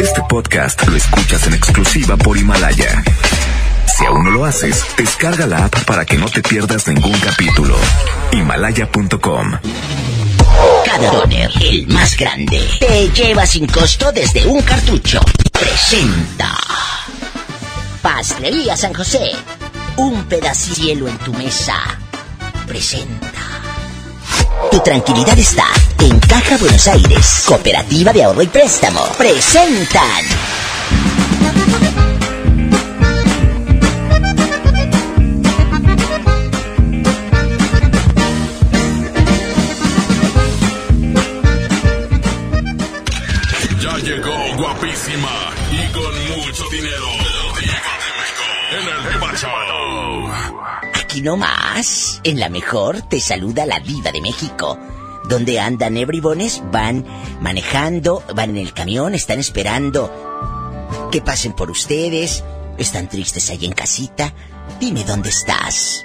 Este podcast lo escuchas en exclusiva por Himalaya. Si aún no lo haces, descarga la app para que no te pierdas ningún capítulo. Himalaya.com Cada doner, el más grande, te lleva sin costo desde un cartucho. Presenta. Pastelería San José. Un pedacito de cielo en tu mesa. Presenta. Tu tranquilidad está en Caja Buenos Aires. Cooperativa de Ahorro y Préstamo. Presentan. No más. En la mejor te saluda la diva de México. Donde andan ebribones, van manejando, van en el camión, están esperando que pasen por ustedes. Están tristes ahí en casita. Dime dónde estás.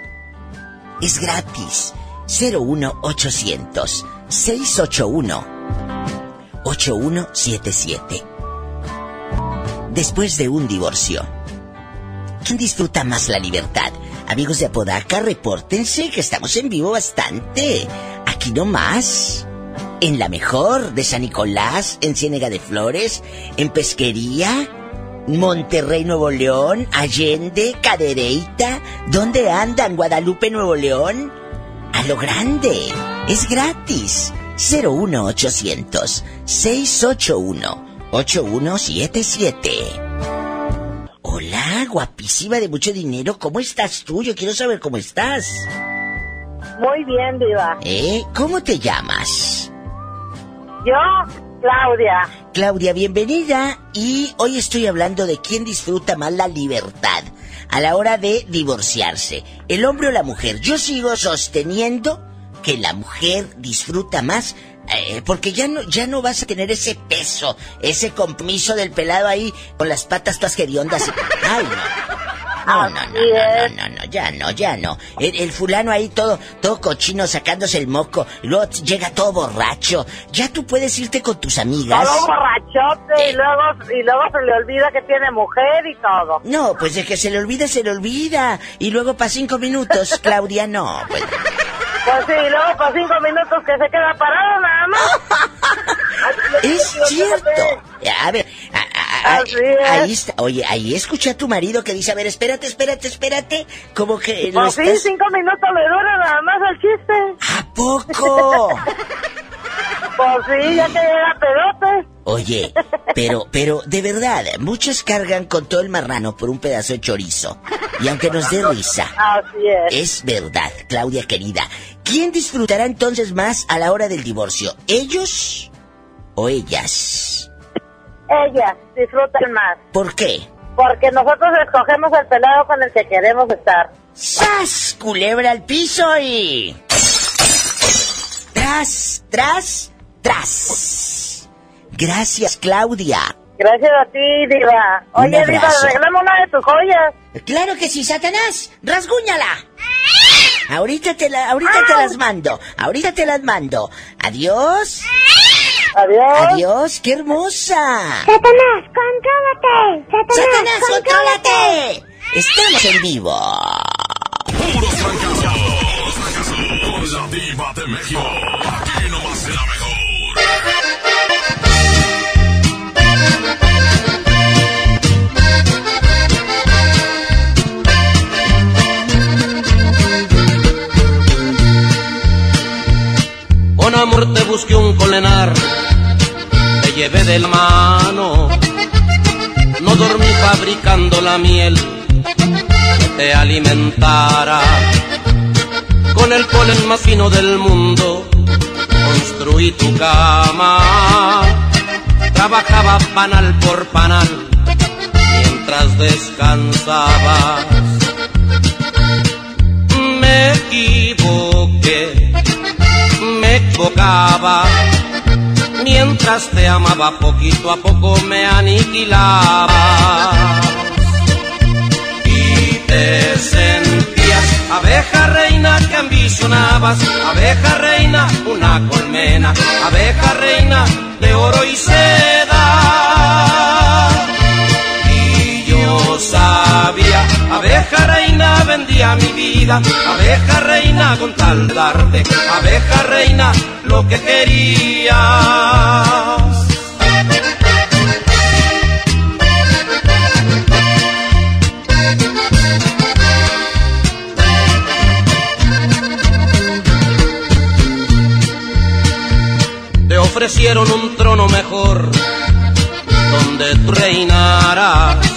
Es gratis. 01800 681 8177. Después de un divorcio, ¿quién disfruta más la libertad? Amigos de Apodaca, repórtense que estamos en vivo bastante. Aquí no más. En la mejor de San Nicolás, en Ciénega de Flores, en Pesquería, Monterrey, Nuevo León, Allende, Cadereyta. ¿Dónde andan? Guadalupe, Nuevo León. A lo grande. Es gratis. 01800 681 8177. Guapísima de mucho dinero. ¿Cómo estás tú? Yo quiero saber cómo estás. Muy bien, Diva. ¿Eh? ¿Cómo te llamas? Yo, Claudia. Claudia, bienvenida. Y hoy estoy hablando de quién disfruta más la libertad a la hora de divorciarse. ¿El hombre o la mujer? Yo sigo sosteniendo que la mujer disfruta más eh, porque ya no, ya no vas a tener ese peso, ese compromiso del pelado ahí con las patas todas hediondas. Ay, no. No, no, no, no, no, no, ya no, ya no. El, el fulano ahí todo, todo cochino sacándose el moco, luego llega todo borracho. Ya tú puedes irte con tus amigas. Todo borrachote y luego, y luego se le olvida que tiene mujer y todo. No, pues de que se le olvida, se le olvida. Y luego para cinco minutos, Claudia, no. Pues, Pues sí, luego por cinco minutos que se queda parado nada más. es cierto. A ver, a- a- a- Así es. ahí está. Oye, ahí escuché a tu marido que dice, a ver, espérate, espérate, espérate. Como que Pues sí, estás... cinco minutos le dura nada más el chiste. ¿A poco? Pues sí, ya que llega pedote. Oye, pero, pero, de verdad, muchos cargan con todo el marrano por un pedazo de chorizo. Y aunque nos dé risa, Así es. es verdad, Claudia querida. ¿Quién disfrutará entonces más a la hora del divorcio? ¿Ellos o ellas? Ellas disfrutan más. ¿Por qué? Porque nosotros escogemos el pelado con el que queremos estar. ¡Sas! Culebra al piso y... Tras, tras, tras. Gracias, Claudia. Gracias a ti, Diva. Un Oye, Diva, abrazo. regalame una de tus joyas. Claro que sí, Satanás. Rasguñala. Ahorita te, la, ahorita te las mando. Ahorita te las mando. Adiós. Adiós. Adiós. Qué hermosa. Satanás, contrólate. Satanás, Satanás, contrólate. Estamos en vivo. Puros fracasos. Puros fracasos. Con la Diva de México. Amor te busqué un colenar, te llevé de la mano. No dormí fabricando la miel que te alimentara. Con el polen más fino del mundo construí tu cama. Trabajaba panal por panal mientras descansabas. Me equivoqué me. Mientras te amaba poquito a poco me aniquilaba. Y te sentías abeja reina que ambicionabas, abeja reina una colmena, abeja reina de oro y seda. Y yo sabía, abeja reina vendía mi vida. Abeja reina con tal darte, abeja reina lo que querías. Te ofrecieron un trono mejor donde tú reinarás.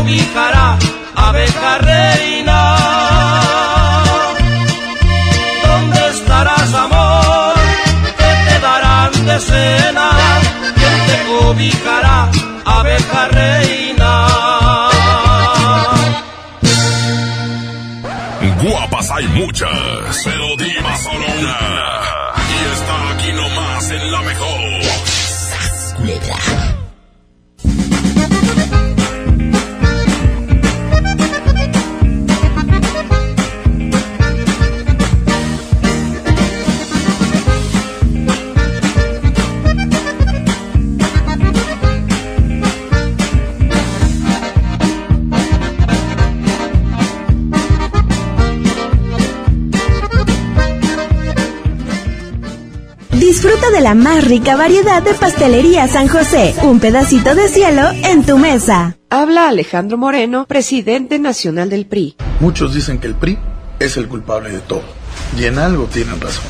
Cobijará, abeja reina? ¿Dónde estarás, amor? ¿Qué te darán de cena? ¿Quién te cobijará, abeja reina? Guapas hay muchas, pero diva solo una. Disfruta de la más rica variedad de pastelería San José. Un pedacito de cielo en tu mesa. Habla Alejandro Moreno, presidente nacional del PRI. Muchos dicen que el PRI es el culpable de todo. Y en algo tienen razón.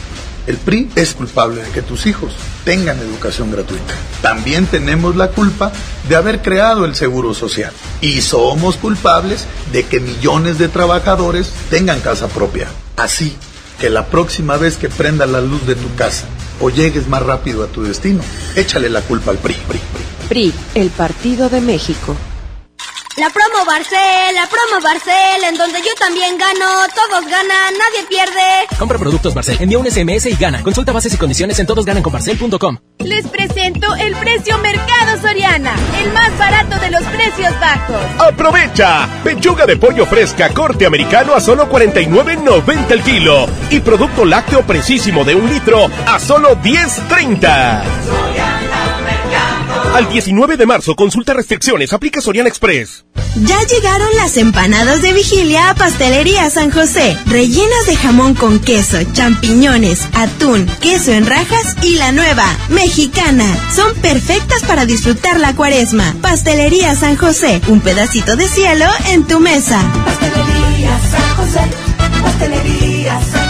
El PRI es culpable de que tus hijos tengan educación gratuita. También tenemos la culpa de haber creado el Seguro Social. Y somos culpables de que millones de trabajadores tengan casa propia. Así que la próxima vez que prenda la luz de tu casa o llegues más rápido a tu destino, échale la culpa al PRI. PRI, PRI. PRI, el Partido de México. La promo Barcel, la promo Barcel, en donde yo también gano, todos ganan, nadie pierde. Compra productos Barcel, envía un SMS y gana. Consulta bases y condiciones en todosgananconbarcel.com. Les presento el precio Mercado Soriana, el más barato de los precios bajos. ¡Aprovecha! Pechuga de pollo fresca corte americano a solo 49.90 el kilo. Y producto lácteo precisísimo de un litro a solo 10.30. Al 19 de marzo, consulta restricciones, aplica Soriana Express. Ya llegaron las empanadas de vigilia a Pastelería San José, rellenas de jamón con queso, champiñones, atún, queso en rajas y la nueva, mexicana. Son perfectas para disfrutar la cuaresma. Pastelería San José, un pedacito de cielo en tu mesa. Pastelería San José, Pastelería San José.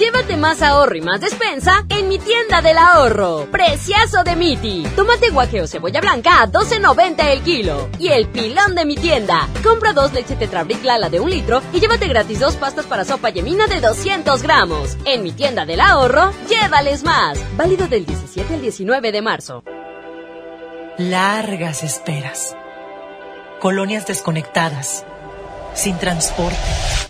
Llévate más ahorro y más despensa en mi tienda del ahorro. Preciazo de Miti. Tomate guaje o cebolla blanca a 12.90 el kilo. Y el pilón de mi tienda. Compra dos leche Tetrabric Lala de un litro y llévate gratis dos pastas para sopa yemina de 200 gramos. En mi tienda del ahorro, llévales más. Válido del 17 al 19 de marzo. Largas esperas. Colonias desconectadas. Sin transporte.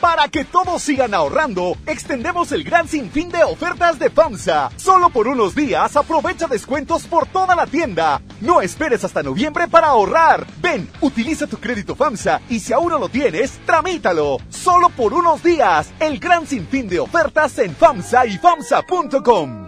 Para que todos sigan ahorrando, extendemos el gran sinfín de ofertas de FAMSA. Solo por unos días aprovecha descuentos por toda la tienda. No esperes hasta noviembre para ahorrar. Ven, utiliza tu crédito FAMSA y si aún no lo tienes, tramítalo. Solo por unos días, el gran sinfín de ofertas en FAMSA y FAMSA.com.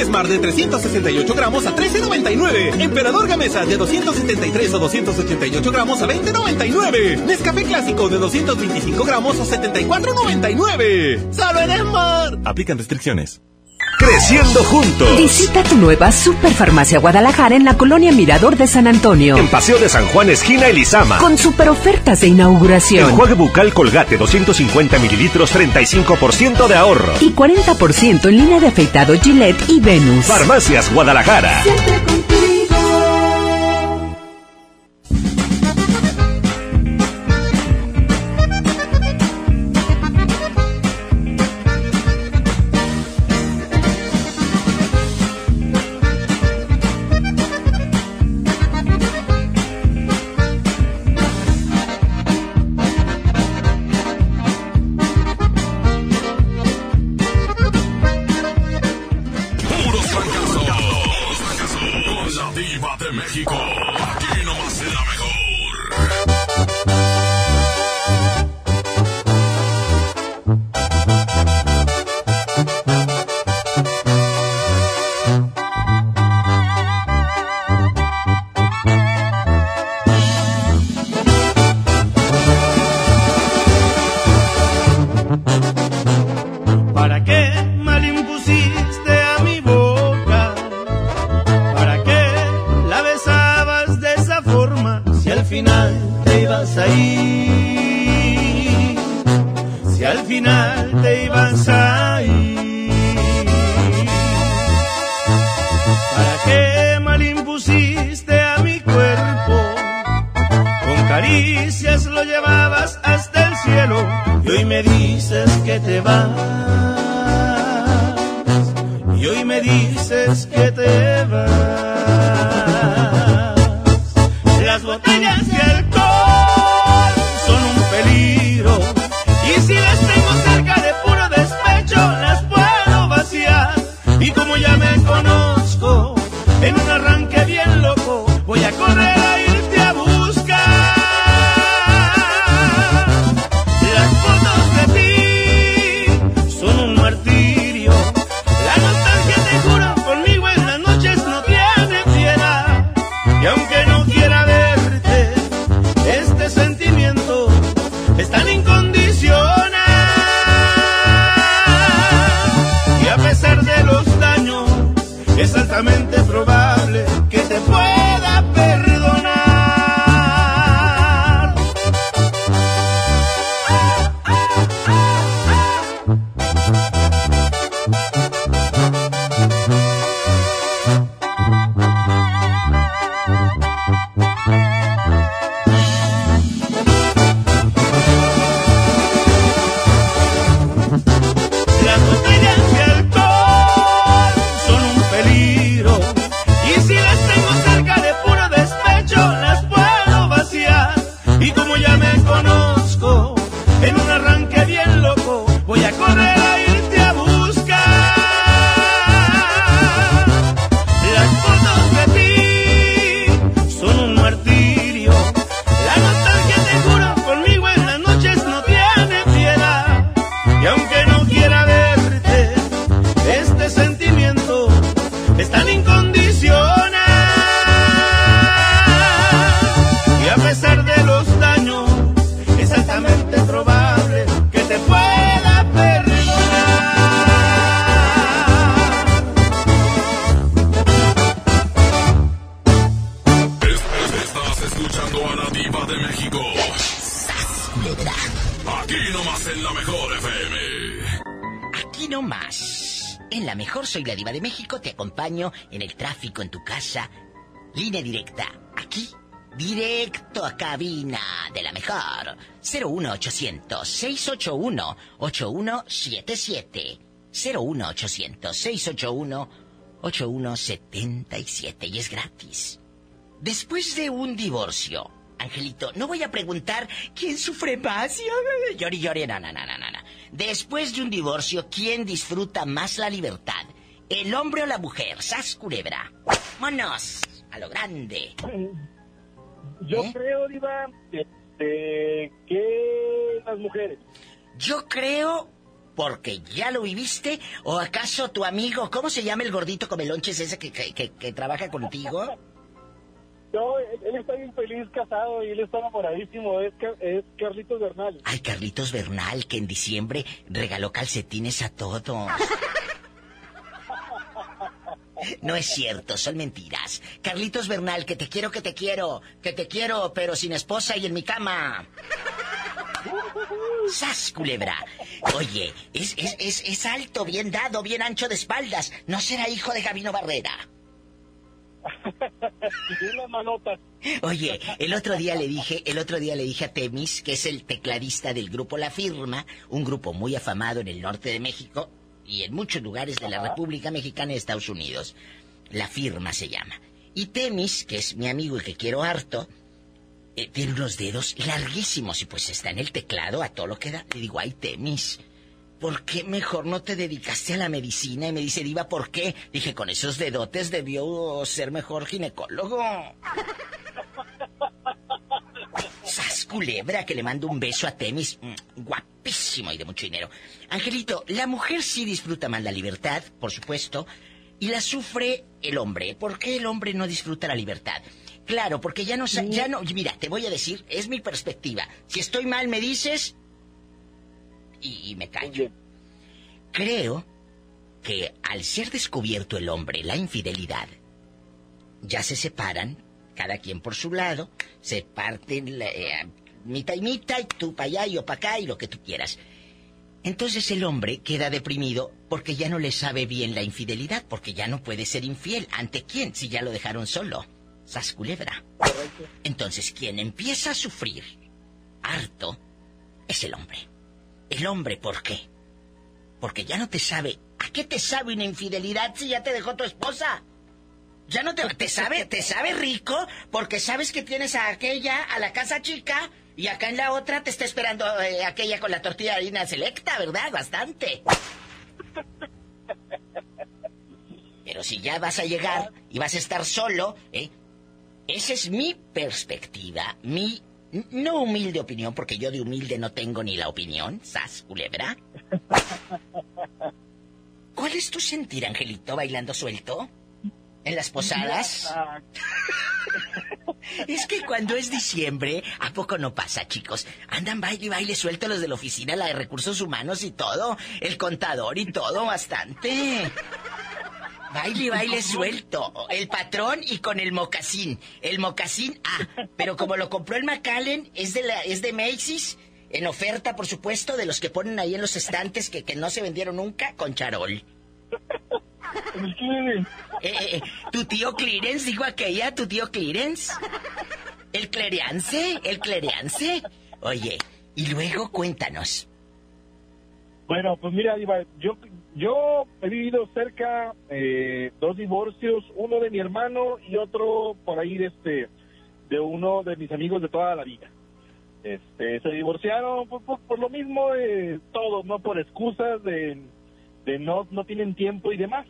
Sándwich Smart de 368 gramos a 13.99. Emperador Gamesa de 273 o 288 gramos a 20.99. Nescafé Clásico de 225 gramos a 74.99. Solo en. Aplican restricciones. Creciendo juntos. Visita tu nueva Superfarmacia Guadalajara en la colonia Mirador de San Antonio. En Paseo de San Juan, esquina Elizama. Con super ofertas de inauguración. Enjuague bucal Colgate 250 mililitros, 35% de ahorro. Y 40% en línea de afeitado Gillette y Venus. Farmacias Guadalajara. Puros la mejor soy la diva de México, te acompaño en el tráfico, en tu casa. Línea directa. Aquí, directo a cabina de la mejor. 01800 681 8177. 01800 681 8177 y es gratis. Después de un divorcio, Angelito, no voy a preguntar quién sufre más. Llori, llori, no, no, no, no, no. Después de un divorcio, ¿quién disfruta más la libertad? ¿El hombre o la mujer? ¡Sas culebra! ¡Vámonos! A lo grande. Yo creo, Diva, este, que las mujeres. Yo creo porque ya lo viviste o acaso tu amigo, ¿cómo se llama el gordito comelonches ese que, que, que, que trabaja contigo? No, él, está bien feliz casado y él está enamoradísimo. Es, es Carlitos Bernal. Ay, Carlitos Bernal, que en diciembre regaló calcetines a todos. No es cierto, son mentiras. Carlitos Bernal, que te quiero, que te quiero, que te quiero, pero sin esposa y en mi cama. ¡Sas, culebra! Oye, es, es, es, es alto, bien dado, bien ancho de espaldas. ¿No será hijo de Gabino Barrera? Y tiene unas manotas. Oye, el otro día le dije, el otro día le dije a Temis, que es el tecladista del grupo La Firma, un grupo muy afamado en el norte de México y en muchos lugares de la República Mexicana y Estados Unidos. La Firma se llama. Y Temis, que es mi amigo y que quiero harto, eh, tiene unos dedos larguísimos y pues está en el teclado a todo lo que da. Le digo, ay Temis, ¿por qué mejor no te dedicaste a la medicina? Y me dice, Diva, ¿por qué? Dije, con esos dedotes debió ser mejor ginecólogo. ¡Sas culebra! Que le mando un beso a Temis. Mm, Guapísimo y de mucho dinero. Angelito, la mujer sí disfruta más la libertad, por supuesto, y la sufre el hombre. ¿Por qué el hombre no disfruta la libertad? Claro, porque ya no, ya no, mira, te voy a decir, es mi perspectiva. Si estoy mal, me dices y, y me callo. Creo que al ser descubierto el hombre la infidelidad, ya se separan, cada quien por su lado, se parten la, eh, mitad y mitad, y tú para allá y yo para acá y lo que tú quieras. Entonces el hombre queda deprimido porque ya no le sabe bien la infidelidad, porque ya no puede ser infiel. ¿Ante quién? Si ya lo dejaron solo. Sas culebra. Entonces quien empieza a sufrir harto es el hombre. El hombre, ¿por qué? Porque ya no te sabe. ¿A qué te sabe una infidelidad si ya te dejó tu esposa? Ya no te, te sabe, te sabe rico porque sabes que tienes a aquella a la casa chica y acá en la otra te está esperando eh, aquella con la tortilla de harina selecta, ¿verdad? Bastante. Pero si ya vas a llegar y vas a estar solo, ¿eh? Esa es mi perspectiva, mi no humilde opinión, porque yo de humilde no tengo ni la opinión, sas culebra. ¿Cuál es tu sentir, Angelito, bailando suelto? ¿En las posadas? Es que cuando es diciembre, ¿a poco no pasa, chicos? Andan baile y baile suelto los de la oficina, la de recursos humanos y todo, el contador y todo, bastante. Baile y baile suelto, el patrón y con el mocasín. El mocasín, ah, pero como lo compró el McAllen, es de la, es de Macy's, en oferta, por supuesto, de los que ponen ahí en los estantes que, que no se vendieron nunca, con charol. Eh, eh, eh, tu tío Clarence, digo aquella, tu tío Clarence. El Cleriance, el Cleriance. Oye, y luego cuéntanos. Bueno, pues mira, Diva, yo, yo he vivido cerca eh, dos divorcios, uno de mi hermano y otro por ahí de este de uno de mis amigos de toda la vida. Este, se divorciaron por, por- por lo mismo de todo, no por excusas de, de no no tienen tiempo y demás.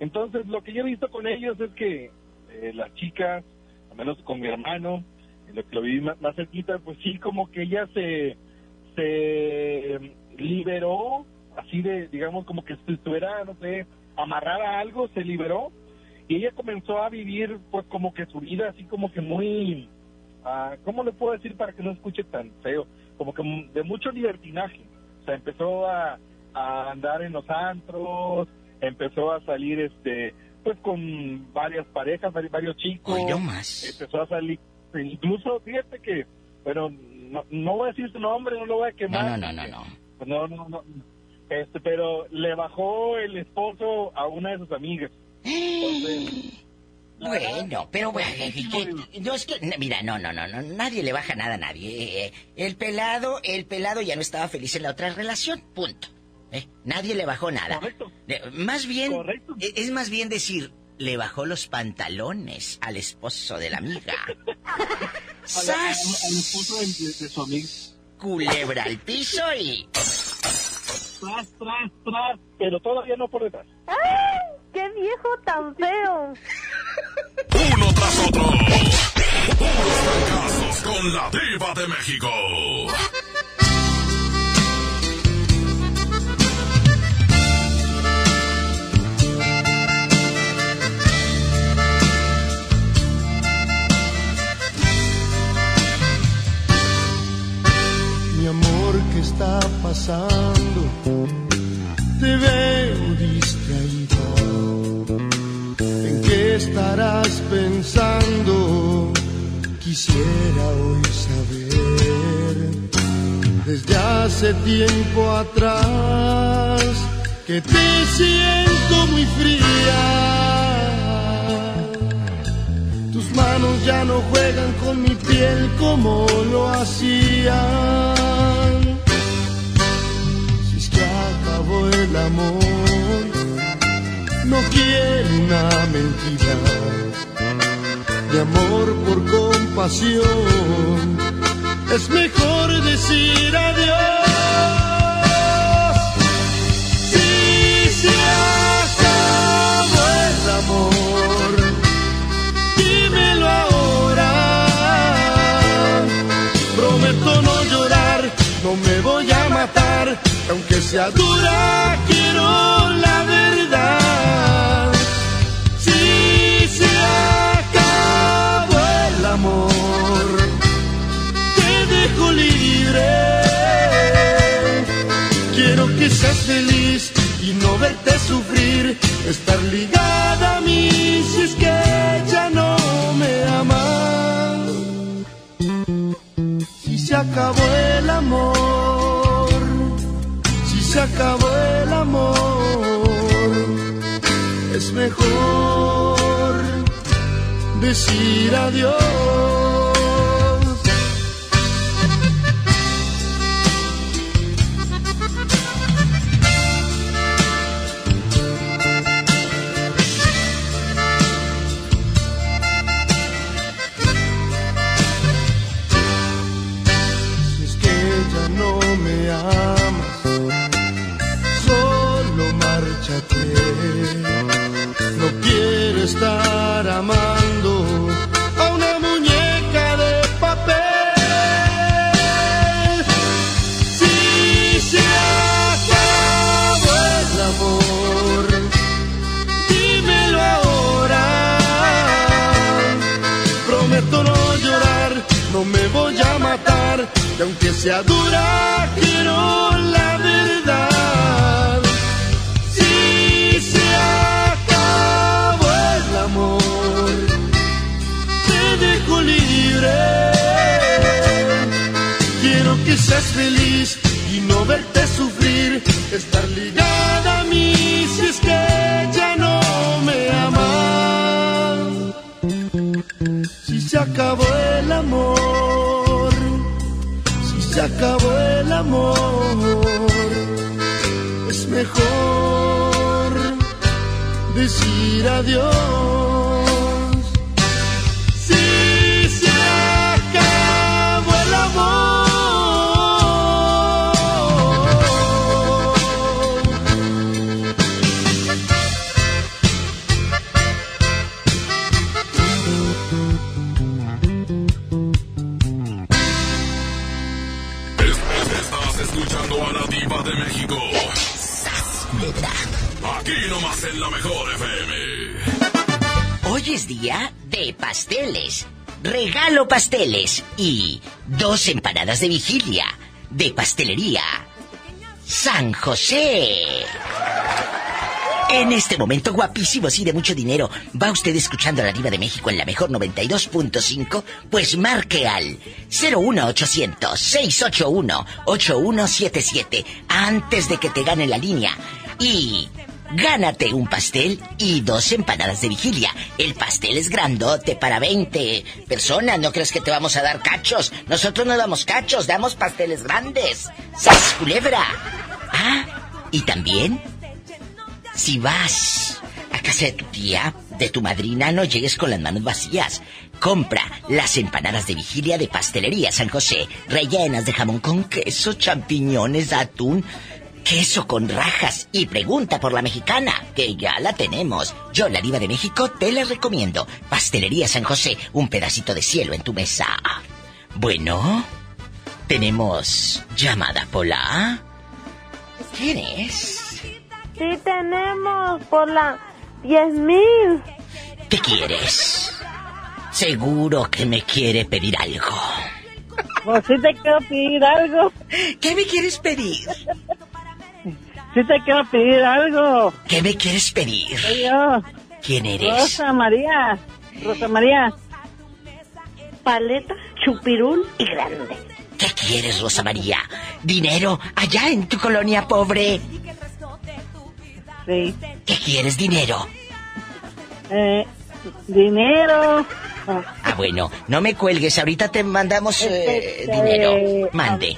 Entonces, lo que yo he visto con ellos es que eh, las chicas, al menos con mi hermano, lo que lo viví más, más cerquita, pues sí, como que ella se se eh, liberó, así de, digamos, como que estuviera, no sé, amarrada a algo, se liberó, y ella comenzó a vivir, pues, como que su vida, así como que muy, ah, ¿cómo le puedo decir para que no escuche tan feo? Como que de mucho libertinaje. O sea, empezó a, a andar en los antros, empezó a salir, este, pues, con varias parejas, vari- varios chicos. Más. Empezó a salir, incluso, fíjate que, bueno, no, no voy a decir su nombre, no lo voy a quemar. No, no, no, no. No, no, no. Este, pero le bajó el esposo a una de sus amigas. Entonces, Bueno, pero bueno, que- no es que, mira, no, no, no, no, nadie le baja nada a nadie. Eh, El pelado, el pelado ya no estaba feliz en la otra relación, punto. Eh, Nadie le bajó nada. Eh, Más bien, eh, es más bien decir, le bajó los pantalones al esposo de la amiga. ¡Sas! al esposo de, de- de su amiga. Culebra al piso y... Tras, tras, tras, pero todavía no por detrás. ¡Ay! ¡Qué viejo tan feo! Uno tras otro. Puros fracasos con la diva de México. Mi amor, ¿qué está pasando? Te veo distraída. ¿En qué estarás pensando? Quisiera hoy saber. Desde hace tiempo atrás que te siento muy fría. Tus manos ya no juegan con mi piel como lo hacían. El amor, no quiero una mentira. De amor por compasión, es mejor decir adiós. Aunque sea dura, quiero la verdad. Si se acabó el amor, te dejo libre. Quiero que seas feliz y no verte sufrir, estar ligada a mí si es que ya no me amas. Si se acabó el amor, se acabó el amor, es mejor decir adiós. Sea dura, quiero la verdad. Si se acabó el amor, te dejo libre. Quiero que seas feliz y no verte sufrir, estar ligada a mí si es que ya no me amas. Si se acabó el amor, se acabó el amor, es mejor decir adiós. Es día de pasteles. Regalo pasteles y dos empanadas de vigilia de pastelería San José. En este momento guapísimos y de mucho dinero, ¿va usted escuchando a la Diva de México en la mejor 92.5? Pues marque al 01800-681-8177 antes de que te gane la línea. Y gánate un pastel y dos empanadas de vigilia. El pastel es grandote para 20 personas. No crees que te vamos a dar cachos. Nosotros no damos cachos, damos pasteles grandes. ¡Sas culebra! Ah, y también, si vas a casa de tu tía, de tu madrina, no llegues con las manos vacías. Compra las empanadas de vigilia de Pastelería San José, rellenas de jamón con queso, champiñones, atún, queso con rajas y pregunta por la mexicana, que ya la tenemos. Yo, la diva de México, te la recomiendo. Pastelería San José, un pedacito de cielo en tu mesa. Bueno, tenemos llamada Pola. ¿Quién es? Sí tenemos por la 10.000. ¿Qué quieres? Seguro que me quiere pedir algo. Pues sí te quiero pedir algo. ¿Qué me quieres pedir? Sí te quiero pedir algo. ¿Qué me quieres pedir? Soy yo. ¿Quién eres? Rosa María. Rosa María. Paleta, chupirul y grande. ¿Qué quieres, Rosa María? ¿Dinero allá en tu colonia pobre? Sí. ¿Qué quieres, dinero? Eh, dinero. Ah, bueno, no me cuelgues, ahorita te mandamos eh, Este, dinero. Mande.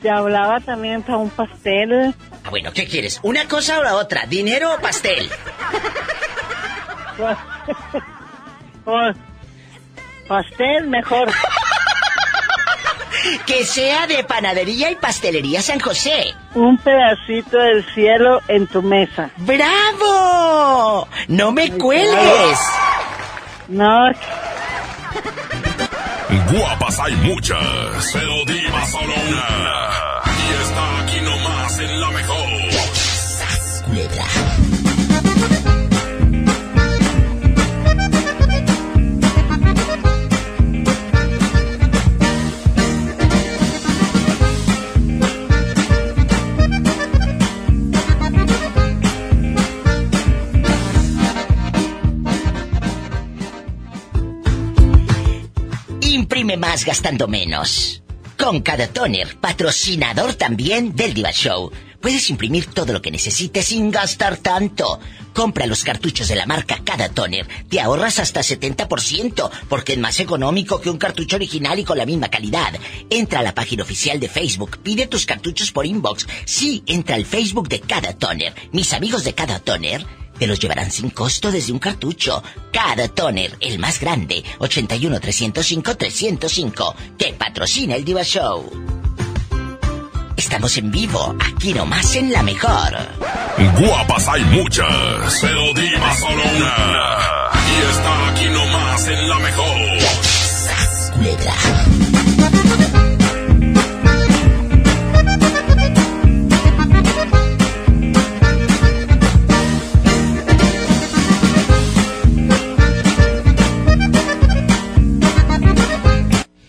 Te hablaba también para un pastel. Ah, bueno, ¿qué quieres? ¿Una cosa o la otra? ¿Dinero o pastel? Pues, pastel mejor. Que sea de panadería y pastelería San José. Un pedacito del cielo en tu mesa. ¡Bravo! ¡No me cuelgues! No. Guapas hay muchas, pero diva solo una. Imprime más gastando menos. Con cada toner, patrocinador también del Diva Show. Puedes imprimir todo lo que necesites sin gastar tanto. Compra los cartuchos de la marca Cada Toner. Te ahorras hasta 70% porque es más económico que un cartucho original y con la misma calidad. Entra a la página oficial de Facebook. Pide tus cartuchos por inbox. Sí, entra al Facebook de Cada Toner. Mis amigos de Cada Toner te los llevarán sin costo desde un cartucho. Cada toner, el más grande, 81 305 305, que patrocina el Diva Show. Estamos en vivo, aquí nomás en la mejor. Guapas hay muchas, pero diva solo una. Y está aquí nomás en la mejor.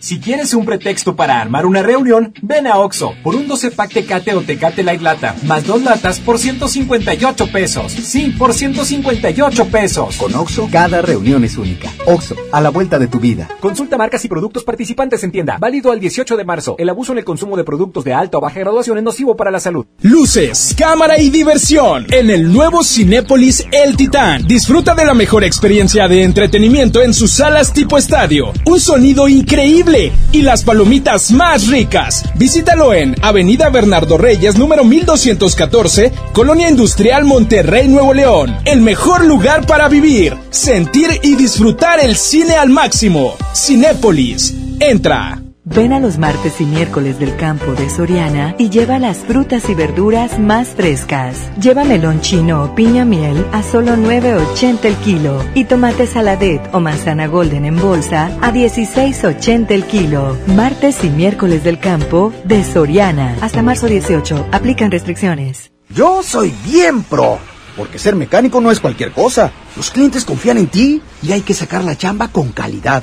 Si quieres un pretexto para armar una reunión, ven a Oxo por un 12 pack Tecate o Tecate Light Lata, más dos latas por 158 pesos. Sí, por 158 pesos. Con Oxo, cada reunión es única. Oxo, a la vuelta de tu vida. Consulta marcas y productos participantes en tienda. Válido al 18 de marzo. El abuso en el consumo de productos de alta o baja graduación es nocivo para la salud. Luces, cámara y diversión en el nuevo Cinépolis El Titán. Disfruta de la mejor experiencia de entretenimiento en sus salas tipo estadio. Un sonido increíble y las palomitas más ricas. Visítalo en Avenida Bernardo Reyes, número 1214, Colonia Industrial Monterrey, Nuevo León. El mejor lugar para vivir, sentir y disfrutar el cine al máximo. Cinépolis. Entra. Ven a los martes y miércoles del campo de Soriana y lleva las frutas y verduras más frescas. Lleva melón chino o piña miel a solo 9.80 el kilo y tomate saladet o manzana golden en bolsa a 16.80 el kilo. Martes y miércoles del campo de Soriana. Hasta marzo 18. Aplican restricciones. Yo soy bien pro, porque ser mecánico no es cualquier cosa. Los clientes confían en ti y hay que sacar la chamba con calidad.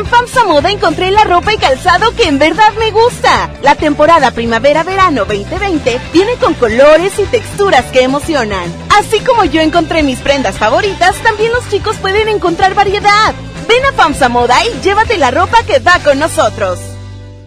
En FAMSA Moda encontré la ropa y calzado que en verdad me gusta. La temporada primavera-verano 2020 viene con colores y texturas que emocionan. Así como yo encontré mis prendas favoritas, también los chicos pueden encontrar variedad. Ven a FAMSA Moda y llévate la ropa que va con nosotros.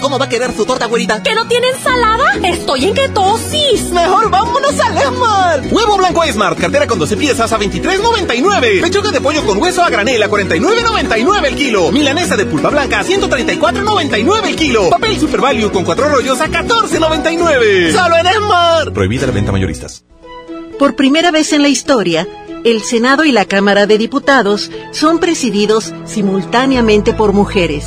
¿Cómo va a quedar su torta, güerita? ¿Que no tiene ensalada? Estoy en ketosis. Mejor vámonos al Esmar. Huevo blanco Smart, cartera con 12 piezas a 23.99. Pechuga de pollo con hueso a granel a 49.99 el kilo. Milanesa de pulpa blanca a 134.99 el kilo. Papel Super Value con cuatro rollos a 14.99. Solo en Esmar. Prohibida la venta mayoristas. Por primera vez en la historia, el Senado y la Cámara de Diputados son presididos simultáneamente por mujeres.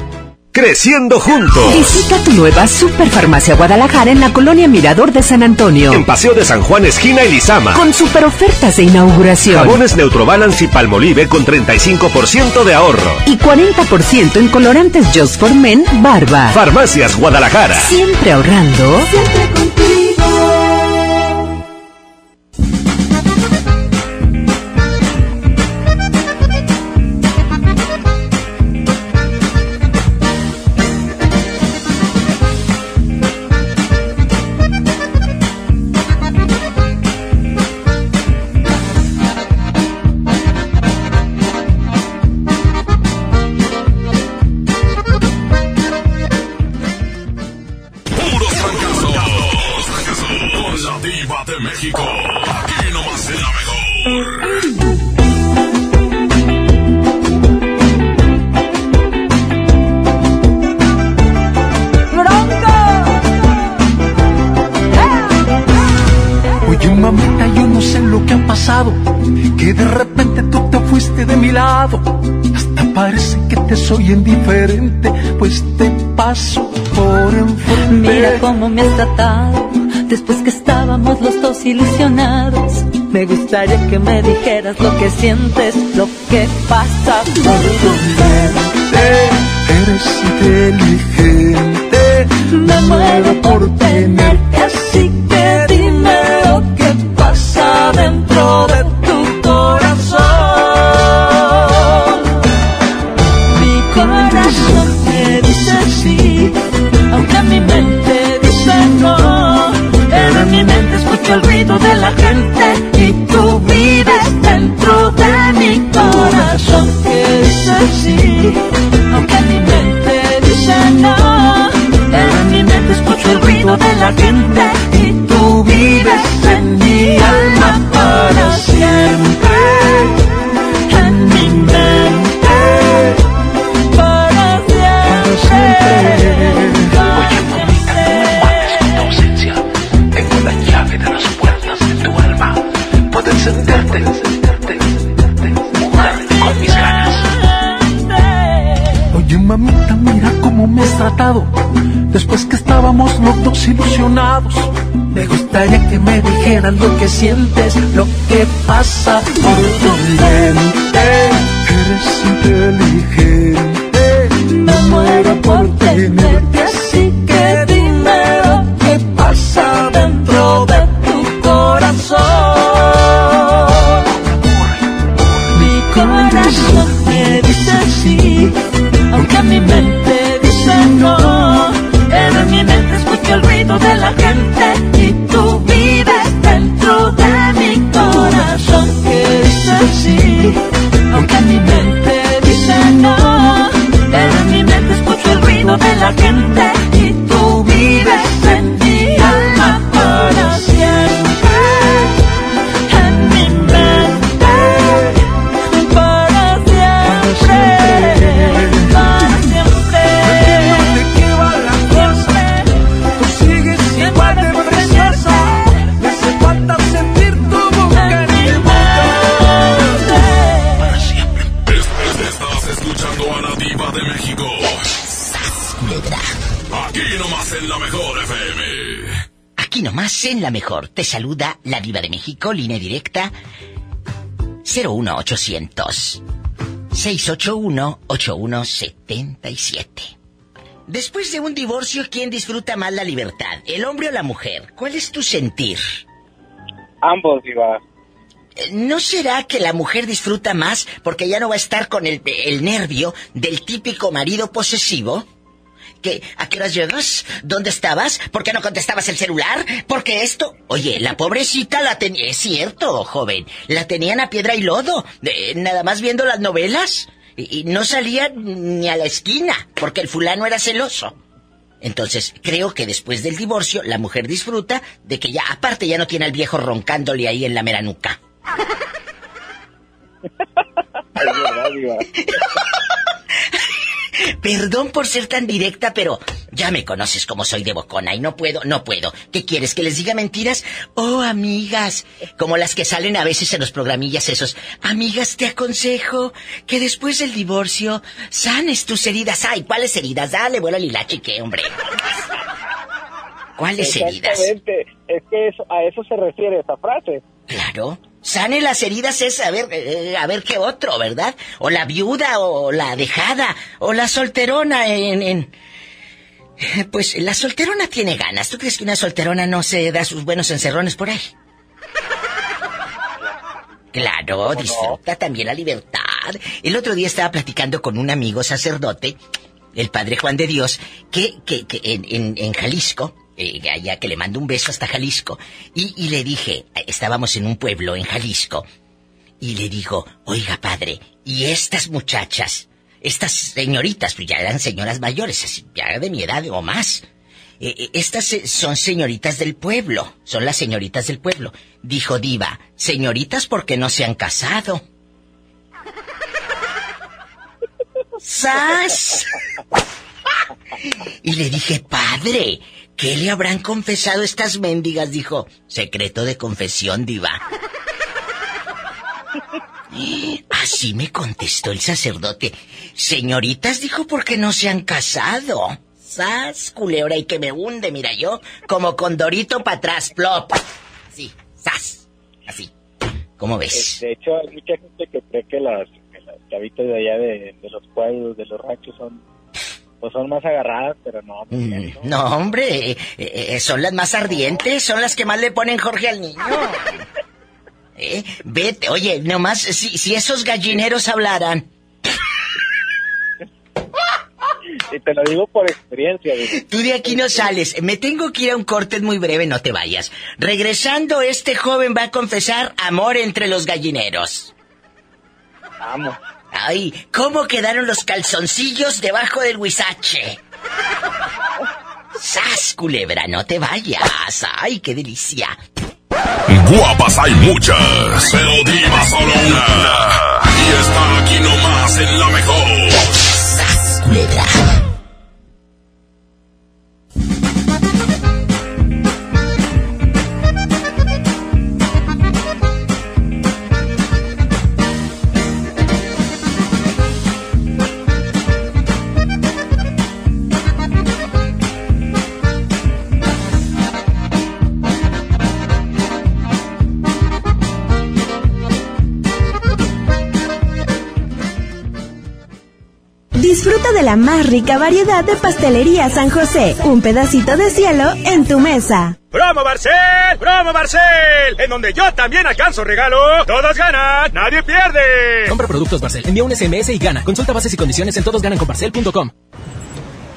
Creciendo juntos. Visita tu nueva Superfarmacia Guadalajara en la colonia Mirador de San Antonio. En Paseo de San Juan, esquina Elizama. Con super ofertas de inauguración. Jabones Neutrobalance y Palmolive con 35% de ahorro. Y 40% en colorantes Just for Men Barba. Farmacias Guadalajara. Siempre ahorrando. Siempre contigo. Te soy indiferente, pues te paso por enfrente. Mira cómo me has tratado después que estábamos los dos ilusionados. Me gustaría que me dijeras lo que sientes, lo que pasa por tu mente. Eres inteligente, Me muero por tenerte así y tú vives dentro de mi corazón que dice sí, aunque mi mente dice no. Pero en mi mente escucho el ruido de la gente y tú vives en mi alma tratado. después que estábamos los dos ilusionados. Me gustaría que me dijeras lo que sientes, lo que pasa por tu mente. Eres inteligente, me muero por tenerte Thank you. La mejor te saluda la diva de México, línea directa 01800 681 8177. Después de un divorcio, ¿quién disfruta más la libertad? ¿El hombre o la mujer? ¿Cuál es tu sentir? Ambos, Diva. Eh, ¿No será que la mujer disfruta más porque ya no va a estar con el, el nervio del típico marido posesivo? ¿Que a qué horas llegas? ¿Dónde estabas? ¿Por qué no contestabas el celular? Porque esto... Oye, la pobrecita la tenía... Es cierto, joven. La tenían a piedra y lodo. eh, nada más viendo las novelas. Y, y no salía ni a la esquina porque el fulano era celoso. Entonces, creo que después del divorcio, la mujer disfruta de que ya, aparte, ya no tiene al viejo roncándole ahí en la mera Perdón por ser tan directa, pero ya me conoces como soy de bocona y no puedo, no puedo. ¿Qué quieres? ¿Que les diga mentiras? Oh, amigas, como las que salen a veces en los programillas esos. Amigas, te aconsejo que después del divorcio sanes tus heridas. Ay, ¿cuáles heridas? Dale, vuelo al hilache, ¿qué, hombre? ¿Cuáles heridas? Exactamente. Es que eso, a eso se refiere esa frase. Claro. Sane las heridas es a ver, eh, a ver qué otro, ¿verdad? O la viuda, o la dejada, o la solterona en, en... Pues la solterona tiene ganas. ¿Tú crees que una solterona no se da sus buenos encerrones por ahí? Claro, disfruta también la libertad. El otro día estaba platicando con un amigo sacerdote, el padre Juan de Dios, que, que, que en, en, en Jalisco, eh, allá que le mando un beso hasta Jalisco, y, le dije, estábamos en un pueblo en Jalisco, y le digo, oiga padre, ¿y estas muchachas, estas señoritas, pues ya eran señoras mayores, así, ya de mi edad o más, eh, eh, estas eh, son señoritas del pueblo, son las señoritas del pueblo. Dijo Diva, señoritas porque no se han casado. ¡Sas! Y le dije, padre, ¿qué le habrán confesado estas mendigas? Dijo, secreto de confesión, Diva. Así me contestó el sacerdote. Señoritas, dijo, porque no se han casado. ¡Sas, culebra! Y que me hunde, mira yo, como condorito para atrás, plop. Así, ¡sas! Así. ¿Cómo ves? De hecho, hay mucha gente que cree que las, que las chavitas de allá de, de los pueblos, de los ranchos, son pues son más agarradas, pero no. pues, Mm, No, hombre, eh, eh, son las más ardientes, son las que más le ponen Jorge al niño. Eh, vete, oye, nomás, si, si esos gallineros hablaran. Y te lo digo por experiencia. Tú de aquí no sales. Me tengo que ir a un corte muy breve, no te vayas. Regresando, este joven va a confesar amor entre los gallineros. Vamos. Ay, ¿cómo quedaron los calzoncillos debajo del huizache? ¡Sas, culebra! No te vayas. ¡Ay, qué delicia! Guapas hay muchas, pero diva solo una. Y está aquí nomás en la mejor. ¡Sas, culebra! Disfruta de la más rica variedad de pastelería San José. Un pedacito de cielo en tu mesa. ¡Promo Barcel! ¡Promo Barcel! En donde yo también alcanzo regalo. Todos ganan, nadie pierde. Compra productos Barcel, envía un SMS y gana. Consulta bases y condiciones en todosgananconbarcel.com.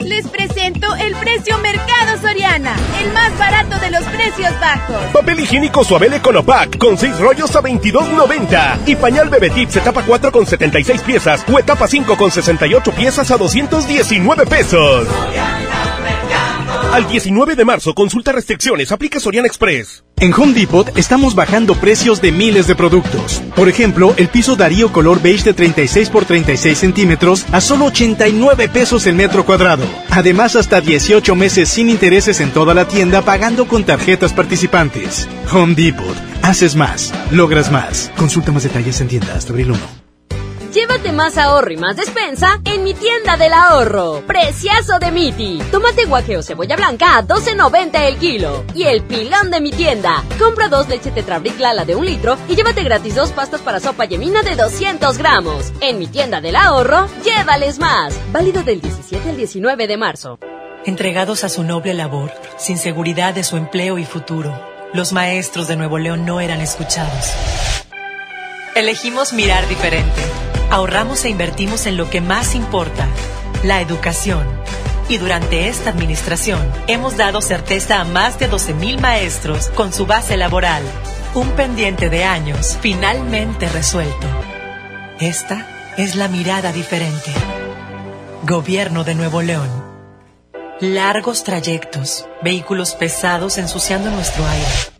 Les presento el precio Mercado Soriana, el más barato de los precios bajos. Papel higiénico Suabel Econopack con 6 rollos a 22.90 y pañal Bebé Tips etapa 4 con 76 piezas o etapa 5 con 68 piezas a 219 pesos. Al 19 de marzo, consulta restricciones, aplica Soriana Express. En Home Depot estamos bajando precios de miles de productos. Por ejemplo, el piso Darío color beige de 36 por 36 centímetros a solo 89 pesos el metro cuadrado. Además, hasta 18 meses sin intereses en toda la tienda pagando con tarjetas participantes. Home Depot. Haces más. Logras más. Consulta más detalles en tienda hasta abril 1. Llévate más ahorro y más despensa en mi tienda del ahorro. Preciazo de Miti. Tomate guaje o cebolla blanca a 12.90 el kilo. Y el pilón de mi tienda. Compra dos leche Tetrabric Lala de un litro y llévate gratis dos pastas para sopa yemina de 200 gramos. En mi tienda del ahorro, llévales más. Válido del 17 al 19 de marzo. Entregados a su noble labor, sin seguridad de su empleo y futuro, los maestros de Nuevo León no eran escuchados. Elegimos mirar diferente. Ahorramos e invertimos en lo que más importa, la educación. Y durante esta administración hemos dado certeza a más de 12.000 maestros con su base laboral. Un pendiente de años finalmente resuelto. Esta es la mirada diferente. Gobierno de Nuevo León. Largos trayectos, vehículos pesados ensuciando nuestro aire.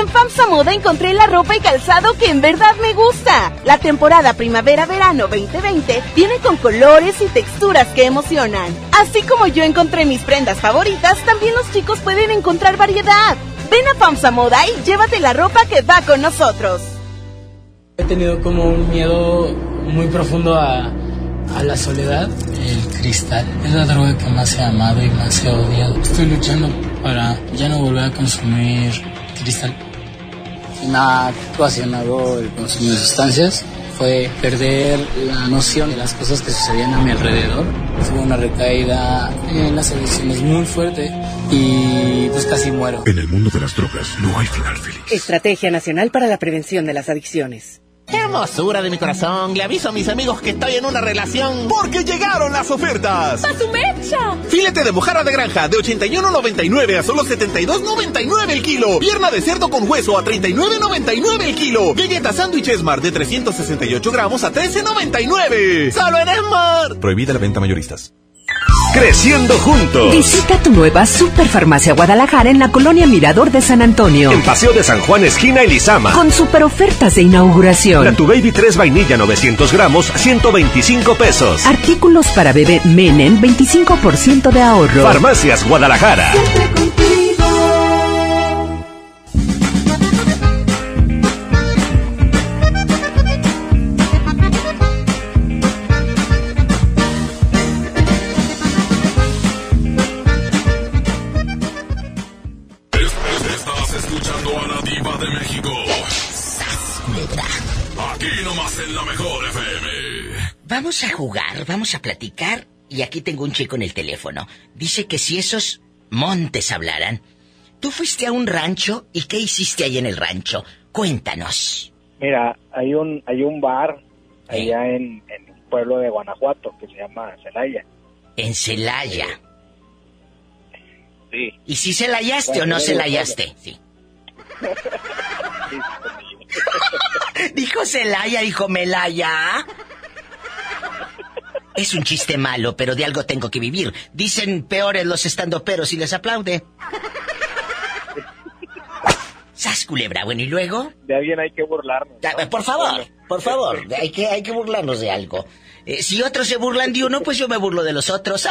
En FAMSA Moda encontré la ropa y calzado que en verdad me gusta. La temporada primavera-verano 2020 viene con colores y texturas que emocionan. Así como yo encontré mis prendas favoritas, también los chicos pueden encontrar variedad. Ven a FAMSA Moda y llévate la ropa que va con nosotros. He tenido como un miedo muy profundo a, a la soledad. El cristal es la droga que más he amado y más he odiado. Estoy luchando para ya no volver a consumir cristal me ha ocasionado el consumo de sustancias fue perder la noción de las cosas que sucedían a mi alrededor. Tuve una recaída en las adicciones muy fuerte y pues casi muero. En el mundo de las drogas no hay final feliz. Estrategia Nacional para la Prevención de las Adicciones. Hermosura de mi corazón, le aviso a mis amigos que estoy en una relación. Porque llegaron las ofertas. ¡A su mecha! Filete de mojarra de granja de 81.99 a solo 72.99 el kilo. Pierna de cerdo con hueso a 39.99 el kilo. Galleta sándwich Smart de 368 gramos a 13.99. ¡Solo en Smart! Prohibida la venta mayoristas. Creciendo juntos. Visita tu nueva Superfarmacia Guadalajara en la colonia Mirador de San Antonio. En Paseo de San Juan, esquina Elizama. Con super ofertas de inauguración. La Tu Baby 3 vainilla 900 gramos, 125 pesos. Artículos para bebé Menen, 25% de ahorro. Farmacias Guadalajara. Vamos a platicar. Y aquí tengo un chico en el teléfono. Dice que si esos montes hablaran. Tú fuiste a un rancho y ¿qué hiciste ahí en el rancho? Cuéntanos. Mira, hay un hay un bar allá en, en un pueblo de Guanajuato que se llama Celaya. En Celaya. Sí. ¿Y si se la hallaste o no se la hallaste? Sí. dijo Celaya, dijo Melaya. Es un chiste malo, pero de algo tengo que vivir. Dicen peores los estandoperos y les aplaude. ¡Sas, culebra! Bueno, ¿y luego? De alguien hay que burlarnos. Por favor, por favor, hay que, hay que burlarnos de algo. Eh, si otros se burlan de uno, pues yo me burlo de los otros.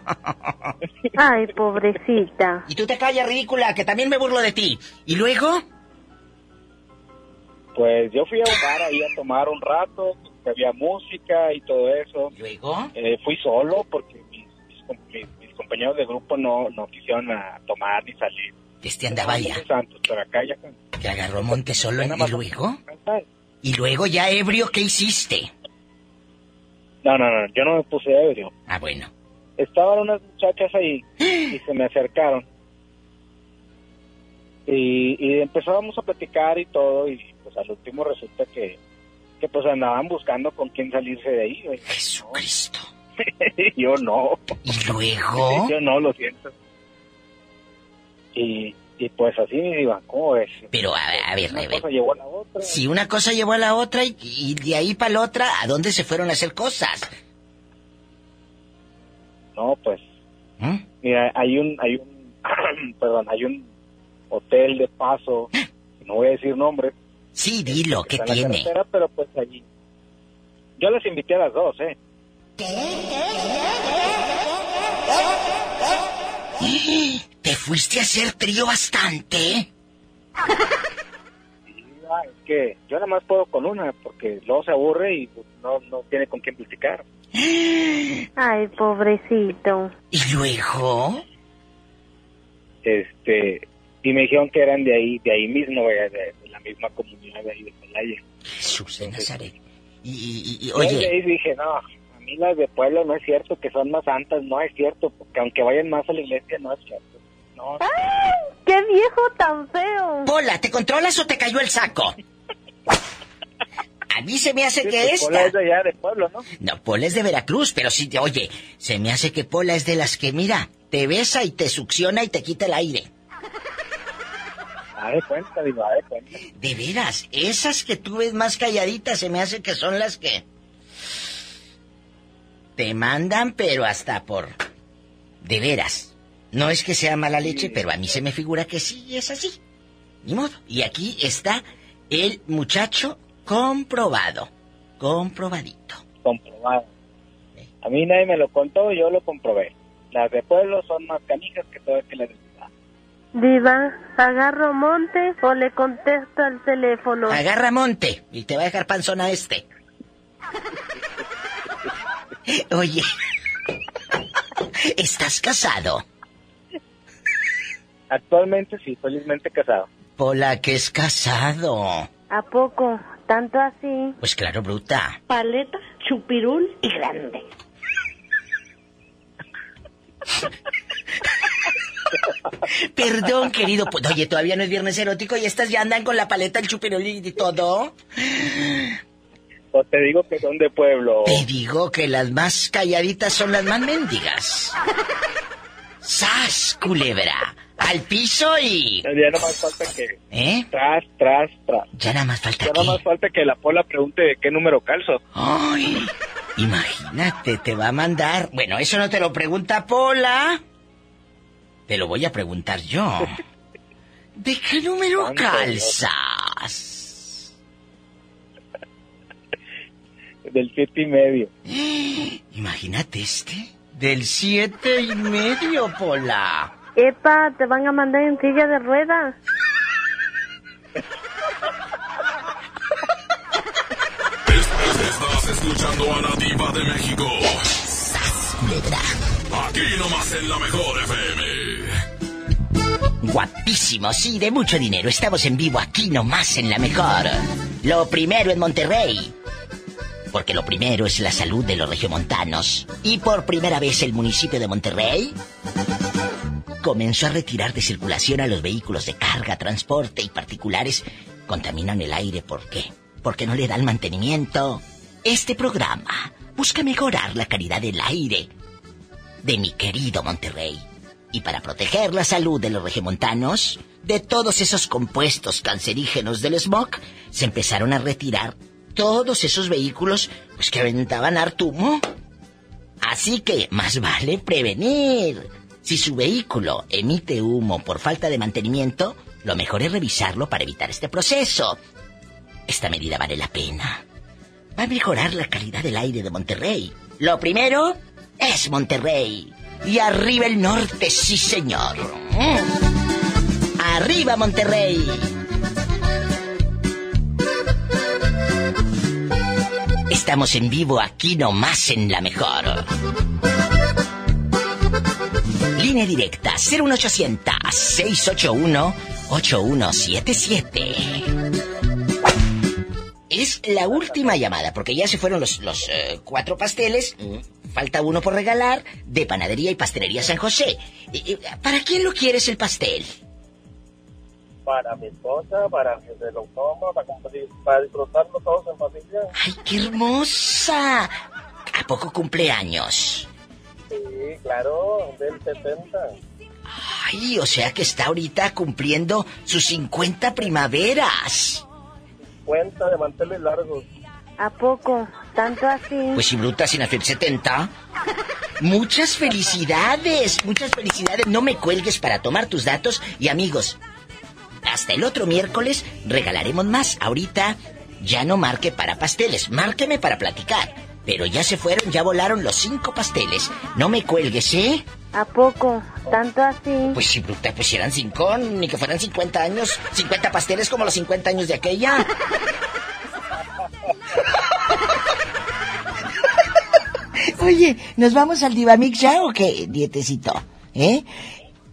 Ay, pobrecita. y tú te callas, ridícula, que también me burlo de ti. ¿Y luego? Pues yo fui a un bar ahí a tomar un rato, había música y todo eso. ¿Luego? Eh, fui solo porque mis, mis mis- compañeros de grupo no, no quisieron a tomar ni salir. Este andaba allá. Santos, acá ya... Que agarró monte solo en- y luego. Y luego ya ebrio, ¿qué hiciste? No, no, no, yo no me puse ebrio. Ah, bueno. Estaban unas muchachas ahí y se me acercaron. Y, y empezábamos a platicar y todo y pues al último resulta que, que pues andaban buscando con quién salirse de ahí. güey. Jesucristo. yo no. ¿Y luego? yo no, lo siento. Y, y pues así me iban, ¿cómo ves? Pero a ver, a ver, Una a ver. cosa llevó a la otra. Si una cosa llevó a la otra y, y de ahí para la otra, ¿a dónde se fueron a hacer cosas? No, pues. ¿Mm? Mira, hay un, hay un, perdón, hay un hotel de paso, no voy a decir nombres. Sí, dilo, ¿qué está en la tiene? carretera, pero pues allí. Yo les invité a las dos, ¿eh? ¿Te fuiste a hacer trío bastante? Ah, es que yo nada más puedo con una, porque luego se aburre y pues, no, no tiene con quién platicar. Ay, pobrecito. ¿Y luego? Este, y me dijeron que eran de ahí, de ahí mismo, güey, de, de la misma comunidad de ahí de Celaya. Jesús de Nazaret. Y, y- oye, ahí dije, no, a mí las de pueblo no es cierto, que son más santas, no es cierto, porque aunque vayan más a la iglesia, no es cierto. No, ¡Qué viejo tan feo! Pola, ¿te controlas o te cayó el saco? A mí se me hace Sí, que pues, Pola esta... es de allá de pueblo, ¿no? No, Pola es de Veracruz, pero sí, te- oye, se me hace que Pola es de las que, mira, te besa y te succiona y te quita el aire. Ah, de cuenta, digo, ah, de cuenta. De veras, esas que tú ves más calladitas se me hace que son las que te mandan, pero hasta por... De veras. No es que sea mala leche, pero a mí se me figura que sí es así. Ni modo. Y aquí está el muchacho comprobado. Comprobadito. Comprobado. A mí nadie me lo contó, yo lo comprobé. Las de pueblo son más canijas que todas que las de. Diva, ¿agarro monte o le contesto al teléfono? Agarra monte y te va a dejar panzona este. Oye, ¿estás casado? Actualmente sí, felizmente casado. Pola, que es casado. ¿A poco? ¿Tanto así? Pues claro, bruta. Paleta, chupirul y grande. Perdón, querido. Pues, oye, todavía no es viernes erótico y estas ya andan con la paleta, el chupirulí y todo. O te digo que son de pueblo. Te digo que las más calladitas son las más mendigas. ¡Sas, culebra! Al piso y... Ya no más falta que... ¿Eh? Tras, tras, tras. Ya nada más falta Ya no más falta que la pola pregunte de qué número calzo. ¡Ay! Imagínate, te va a mandar... Bueno, eso no te lo pregunta Pola. Te lo voy a preguntar yo. ¿De qué número Santo calzas? Del siete y medio. Imagínate este. Del siete y medio, Pola. Epa, te van a mandar en silla de ruedas. Estás escuchando a la diva de México. Aquí nomás en la mejor FM. Guapísimo, sí, de mucho dinero. Estamos en vivo aquí nomás en la mejor. Lo primero en Monterrey. Porque lo primero es la salud de los regiomontanos. Y por primera vez el municipio de Monterrey comenzó a retirar de circulación a los vehículos de carga, transporte y particulares. Contaminan el aire, ¿por qué? Porque no le dan mantenimiento. Este programa busca mejorar la calidad del aire de mi querido Monterrey. Y para proteger la salud de los regiomontanos, de todos esos compuestos cancerígenos del smog, se empezaron a retirar todos esos vehículos pues, que aventaban harto humo. Así que más vale prevenir. Si su vehículo emite humo por falta de mantenimiento, lo mejor es revisarlo para evitar este proceso. Esta medida vale la pena. Va a mejorar la calidad del aire de Monterrey. Lo primero es Monterrey. Y arriba el norte, sí señor. Mm. Arriba Monterrey. Estamos en vivo aquí nomás en la mejor. Línea directa 01800 681 8177. Es la última llamada, porque ya se fueron los, los eh, cuatro pasteles. Falta uno por regalar de Panadería y Pastelería San José. Eh, eh, ¿Para quién lo quieres el pastel? Para mi esposa, para que se lo coma, para, compartir- para disfrutarlo todos en familia. ¡Ay, qué hermosa! ¿A poco cumpleaños? Sí, claro, del 70. Ay, o sea que está ahorita cumpliendo sus 50 primaveras. Cuenta de manteles largos. ¿A poco? ¿Tanto así? Pues si bruta sin hacer 70. Muchas felicidades, muchas felicidades. No me cuelgues para tomar tus datos y amigos. Hasta el otro miércoles regalaremos más. Ahorita ya no marque para pasteles, márqueme para platicar. Pero ya se fueron, ya volaron los cinco pasteles. No me cuelgues, ¿eh? ¿A poco? ¿Tanto así? Pues si bruta, pues si eran cinco, ni que fueran 50 años. 50 pasteles como los 50 años de aquella. Oye, ¿nos vamos al Divamix ya o qué, dietecito? ¿Eh?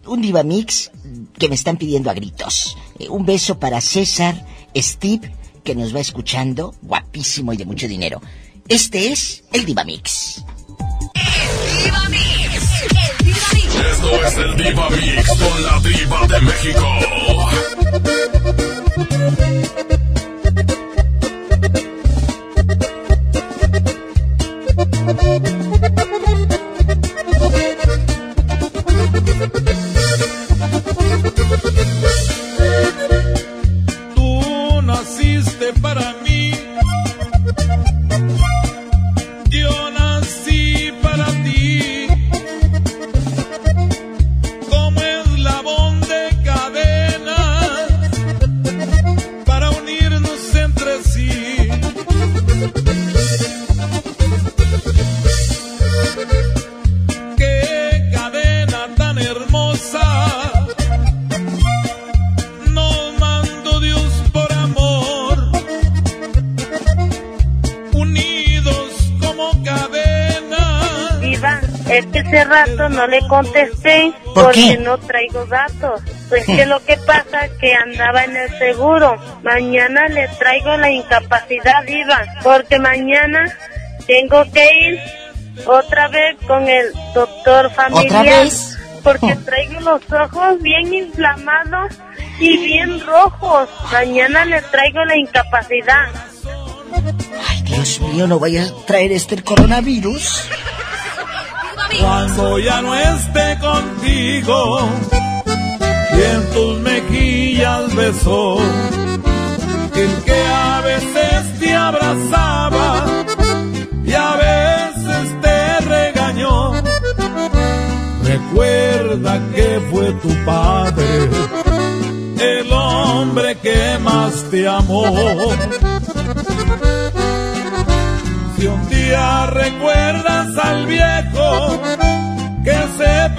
Un Divamix que me están pidiendo a gritos. Eh, un beso para César, Steve, que nos va escuchando, guapísimo y de mucho dinero. Este es el Divamix. Esto es el Diva Mix con la Diva de México. ¿Por porque qué? no traigo datos. Pues que lo que pasa es que andaba en el seguro. Mañana le traigo la incapacidad, Diva, porque mañana tengo que ir otra vez con el doctor familiar. vez? Porque traigo los ojos bien inflamados y bien rojos. Mañana le traigo la incapacidad. Ay, Dios mío, no vaya a traer este el coronavirus. Cuando ya no esté contigo y en tus mejillas besó el que a veces te abrazaba y a veces te regañó. Recuerda que fue tu padre el hombre que más te amó. Si un día recuerdas al viejo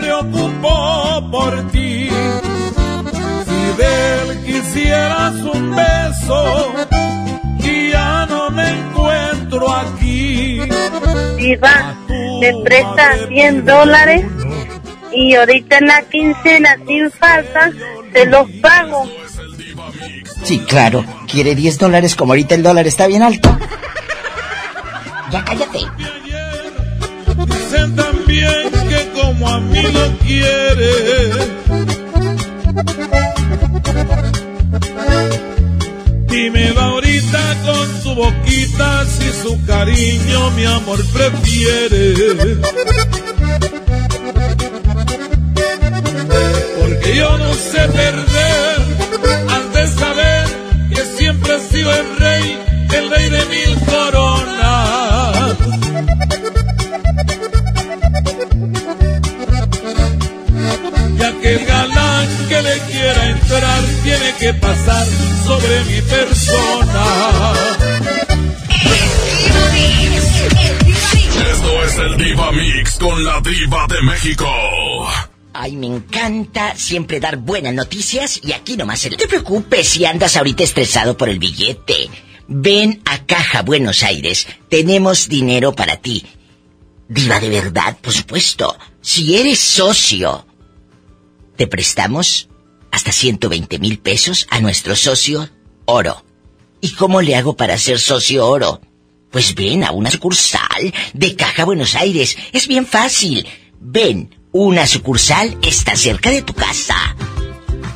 preocupó por ti, si de él quisieras un beso y ya no me encuentro aquí. Diva, me presta 100 dólares y ahorita en la quincena sin falta se los pago. Sí, claro. Quiere 10 dólares como ahorita el dólar está bien alto. Ya cállate. Dicen también como a mí lo quiere. Dímelo ahorita con tu boquita si su cariño mi amor prefiere. Porque yo no sé perder, has de saber que siempre he sido el rey, que pasar sobre mi persona. Esto es el Diva Mix con la Diva de México. Ay, me encanta siempre dar buenas noticias y aquí nomás el... No te preocupes si andas ahorita estresado por el billete. Ven a Caja Buenos Aires. Tenemos dinero para ti. Diva de verdad, por supuesto. Si eres socio, te prestamos hasta 120 mil pesos a nuestro socio oro. ¿Y cómo le hago para ser socio oro? Pues ven a una sucursal de Caja Buenos Aires. Es bien fácil. Ven, una sucursal está cerca de tu casa.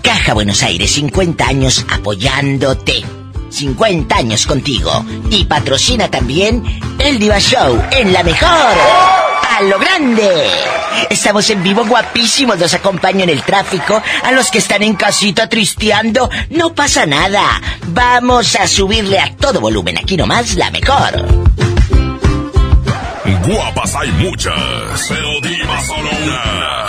Caja Buenos Aires, 50 años apoyándote. 50 años contigo. Y patrocina también el Diva Show en la mejor. A lo grande. Estamos en vivo guapísimos. Los acompaño en el tráfico. A los que están en casita tristeando, no pasa nada. Vamos a subirle a todo volumen. Aquí nomás la mejor. Guapas hay muchas, pero diva solo una.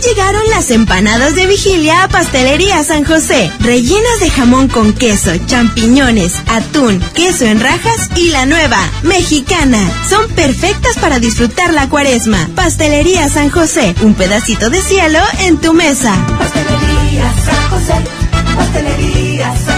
Llegaron las empanadas de vigilia a Pastelería San José, rellenas de jamón con queso, champiñones, atún, queso en rajas y la nueva, mexicana. Son perfectas para disfrutar la cuaresma. Pastelería San José, un pedacito de cielo en tu mesa. Pastelería San José, Pastelería San José.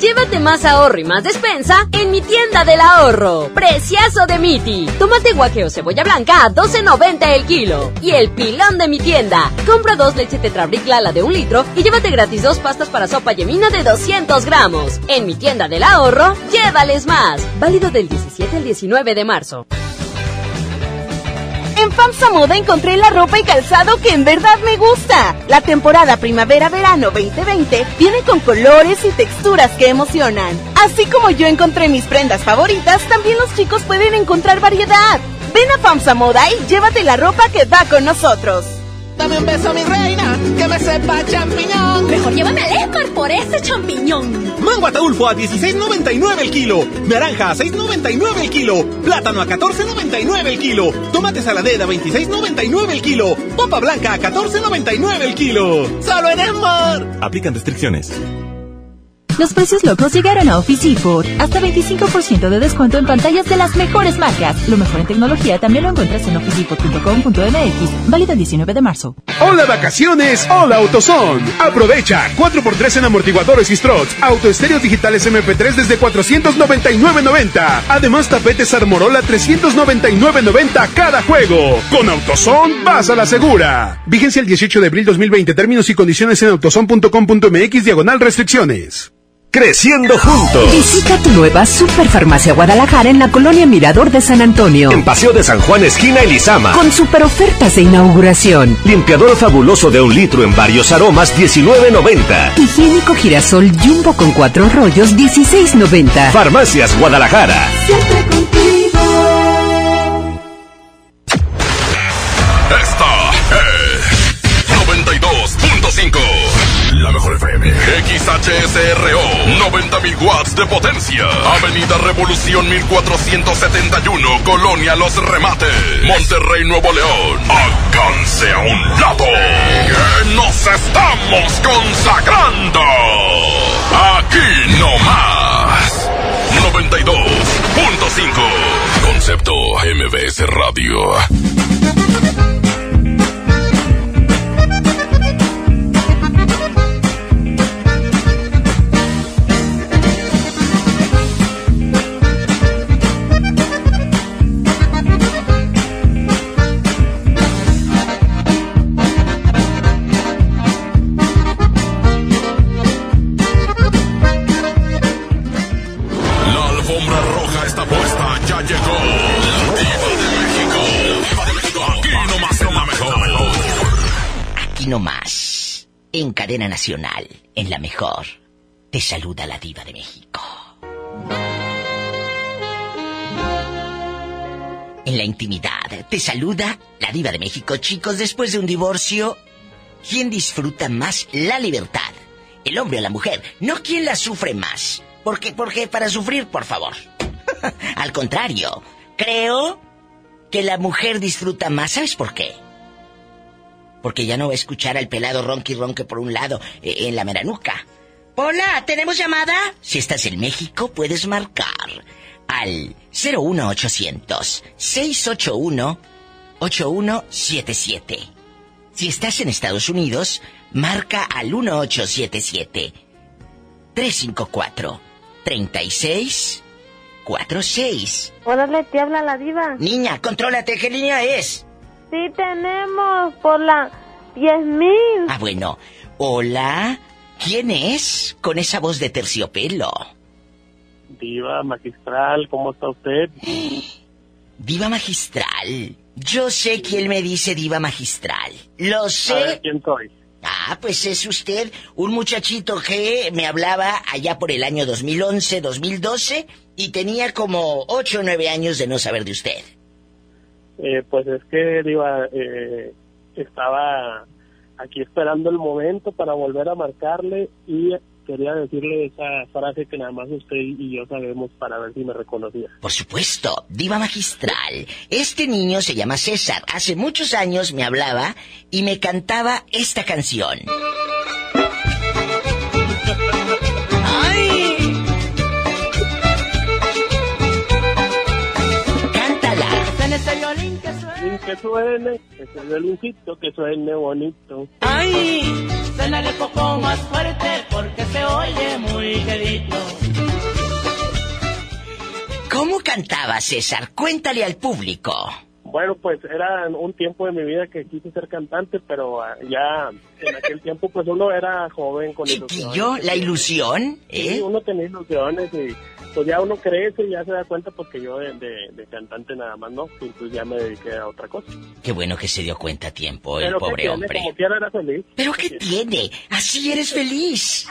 Llévate más ahorro y más despensa en mi tienda del ahorro. Preciazo de Miti. Tomate guaje cebolla blanca a 12.90 el kilo. Y el pilón de mi tienda. Compra dos leche Tetrabric Lala de un litro y llévate gratis dos pastas para sopa yemina de 200 gramos. En mi tienda del ahorro, llévales más. Válido del 17 al 19 de marzo. En FAMSA Moda encontré la ropa y calzado que en verdad me gusta. La temporada primavera-verano 2020 viene con colores y texturas que emocionan. Así como yo encontré mis prendas favoritas, también los chicos pueden encontrar variedad. Ven a FAMSA Moda y llévate la ropa que va con nosotros. Dame un beso, mi reina, que me sepa champiñón. Mejor llévame al Esmar por ese champiñón. Mango ataulfo a 16.99 el kilo. Naranja a 6.99 el kilo. Plátano a 14.99 el kilo. Tomate saladera a 26.99 el kilo. Papa blanca a 14.99 el kilo. Solo en Esmar. Aplican restricciones. Los precios locos llegaron a Office Depot. Hasta 25% de descuento en pantallas de las mejores marcas. Lo mejor en tecnología también lo encuentras en officedepot.com.mx. Válido el 19 de marzo. Hola vacaciones, hola AutoZone. Aprovecha 4x3 en amortiguadores y struts, autoestéreos digitales MP3 desde 499.90. Además tapetes Armorola 399.90 cada juego. Con AutoZone vas a la segura. Vigencia el 18 de abril 2020. Términos y condiciones en autozone.com.mx diagonal restricciones. Creciendo juntos. Visita tu nueva Superfarmacia Guadalajara en la colonia Mirador de San Antonio. En Paseo de San Juan, esquina Elizama. Con super ofertas de inauguración. Limpiador fabuloso de un litro en varios aromas, 19.90. Higiénico girasol jumbo con cuatro rollos, 16.90. Farmacias Guadalajara. Siempre contigo. Esta es 92.5. La mejor FM. XHSRO. 90.000 watts de potencia. Avenida Revolución 1471. Colonia Los Remates. Monterrey, Nuevo León. Háganse a un lado. Que nos estamos consagrando. Aquí no más. 92.5. Concepto MBS Radio. Cadena nacional, en la mejor, te saluda la diva de México. En la intimidad, te saluda la diva de México. Chicos, después de un divorcio, ¿quién disfruta más la libertad? ¿El hombre o la mujer? No quién la sufre más. Porque, porque para sufrir, por favor. Al contrario, creo que la mujer disfruta más. ¿Sabes por qué? Porque ya no va a escuchar al pelado ronqui ronque por un lado, eh, en la meranuca. Hola, ¿tenemos llamada? Si estás en México, puedes marcar al 01800 681 8177. Si estás en Estados Unidos, marca al 1877 354 3646. Órale, te habla la diva. Niña, contrólate, ¿qué línea es? Sí tenemos por la 10.000. Ah, bueno. Hola, ¿quién es con esa voz de terciopelo? Diva magistral, ¿cómo está usted? Diva magistral. Yo sé quién me dice diva magistral. Lo sé. A ver, ¿quién soy? Ah, pues es usted un muchachito que me hablaba allá por el año 2011, 2012 y tenía como 8 o 9 años de no saber de usted. Eh, pues es que, Diva, eh, estaba aquí esperando el momento para volver a marcarle y quería decirle esa frase que nada más usted y yo sabemos para ver si me reconocía. Por supuesto, diva magistral. Este niño se llama César. Hace muchos años me hablaba y me cantaba esta canción. ¡Ay! Que suene, que suene, ese violincito que suene bonito. ¡Ay! Suena el poco más fuerte porque se oye muy querido. ¿Cómo cantaba César? Cuéntale al público. Bueno, pues era un tiempo de mi vida que quise ser cantante, pero ah, ya en aquel tiempo pues uno era joven con ilusiones. ¿Yo? ¿La ilusión? ¿Eh? Sí, uno tenía ilusiones y pues ya uno crece y ya se da cuenta porque yo de, de- de cantante nada más no, pues ya me dediqué a otra cosa. Qué bueno que se dio cuenta a tiempo el Pero ¿qué pobre tiene? hombre. Como quiera era feliz. ¿Pero qué tiene? Así eres feliz.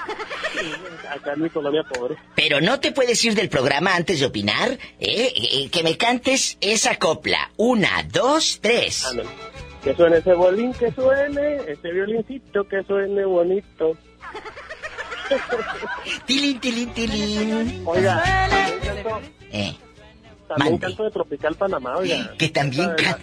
Acá en mi colonia pobre. Pero no te puedes ir del programa antes de opinar. ¿eh? Eh, Que me cantes esa copla. Una, dos, tres. Que suene ese violín, que suene, ese violincito que suene bonito. Tilín, tilín, tilín. Oiga, canto, Eh, también canto de Tropical Panamá, oiga. que también La de- can-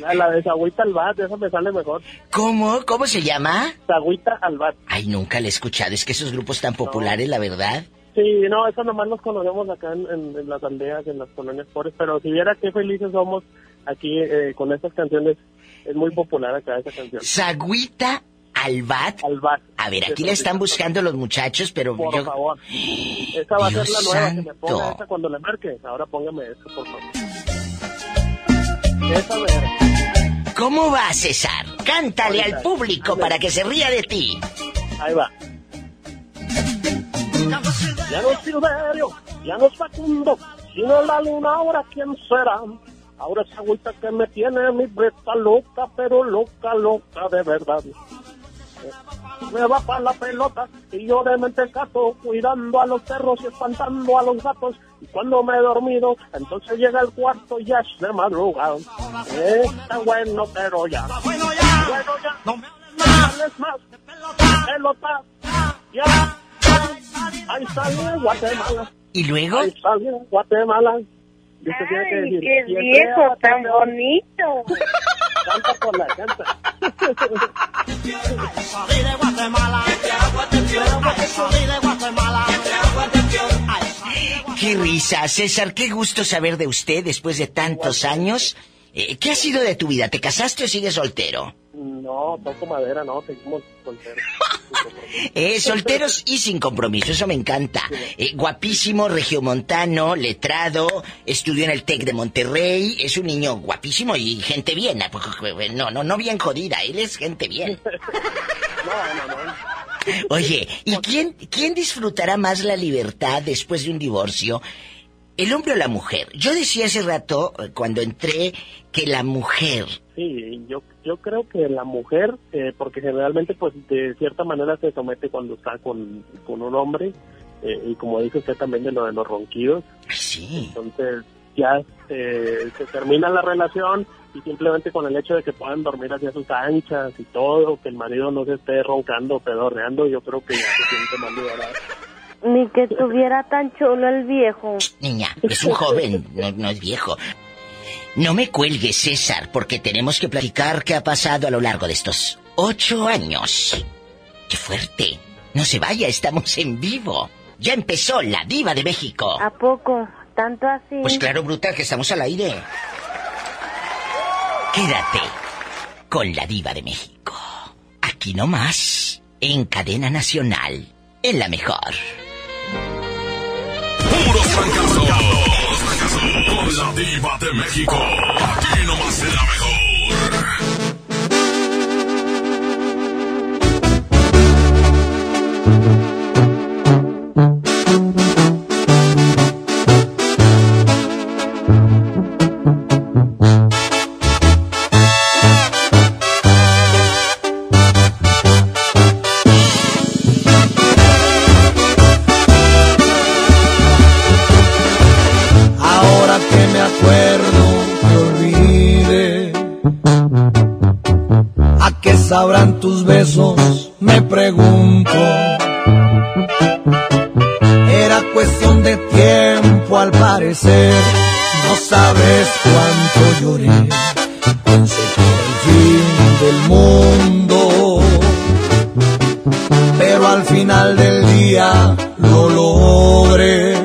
La, la de Sagüita Albat, esa me sale mejor. ¿Cómo? ¿Cómo se llama? Sagüita Albat. Ay, nunca la he escuchado. Es que esos grupos tan populares, la verdad. Sí, no, eso nomás nos conocemos acá en, en- en las aldeas, en las colonias pobres, pero si viera qué felices somos aquí eh, con estas canciones, es muy popular acá esa canción. Sagüita Albat. A ver, aquí la están buscando los muchachos, pero Por yo... favor. Esa va a ser Dios la nueva, que me santo. ponga esa cuando le marque. Ahora póngame eso, por favor. Esa ver. ¿Cómo va, César? Cántale Ahorita. al público para que se ría de ti. Ahí va. Ya no es Silverio, ya no es Facundo, sino la luna ahora quién será. Ahora esa agüita que me tiene mi breta loca, pero loca, loca de verdad. Me va para la pelota y yo de mentecato, cuidando a los perros y espantando a los gatos. Y cuando me he dormido, entonces llega el cuarto y ya es de madrugada. Está bueno, pero ya. Bueno, ya. Bueno, ya. No me hables más. Pelota. Ya. Ahí sale Guatemala. ¿Y luego? Ahí sale Guatemala. Y usted tiene que Ay, decir, qué "Y entre viejo tan Guatemala". bonito. Canta por la canta. Qué risa, César, qué gusto saber de usted después de tantos años. Eh, ¿Qué ha sido de tu vida? ¿Te casaste o sigues soltero? No, toco madera, no, seguimos solteros. Eh, solteros y sin compromiso, eso me encanta. Eh, guapísimo, regiomontano, letrado, estudió en el TEC de Monterrey, es un niño guapísimo y gente bien. No, no, no bien jodida, él es gente bien. Oye, ¿y quién, quién disfrutará más la libertad después de un divorcio? ¿El hombre o la mujer? Yo decía hace rato, eh, cuando entré, que la mujer. Sí, yo yo creo que la mujer, eh, porque generalmente pues de cierta manera se somete cuando está con, con un hombre, eh, y como dice usted también de lo de los ronquidos. Sí. Entonces ya eh, se termina la relación y simplemente con el hecho de que puedan dormir hacia sus anchas y todo, que el marido no se esté roncando o pedorreando, yo creo que ya se siente más liberado. Ni que tuviera tan chulo el viejo. Niña, es un joven, no, no es viejo. No me cuelgues, César, porque tenemos que platicar qué ha pasado a lo largo de estos ocho años. ¡Qué fuerte! No se vaya, estamos en vivo. Ya empezó la diva de México. ¿A poco? ¿Tanto así? Pues claro, brutal, que estamos al aire. Quédate con la diva de México. Aquí nomás, en cadena nacional, en la mejor. Puros fracasos. Con la diva de México. Aquí nomás la mejor. Sabrán tus besos? Me pregunto. Era cuestión de tiempo al parecer. No sabes cuánto lloré. Pensé que era el fin del mundo. Pero al final del día lo logré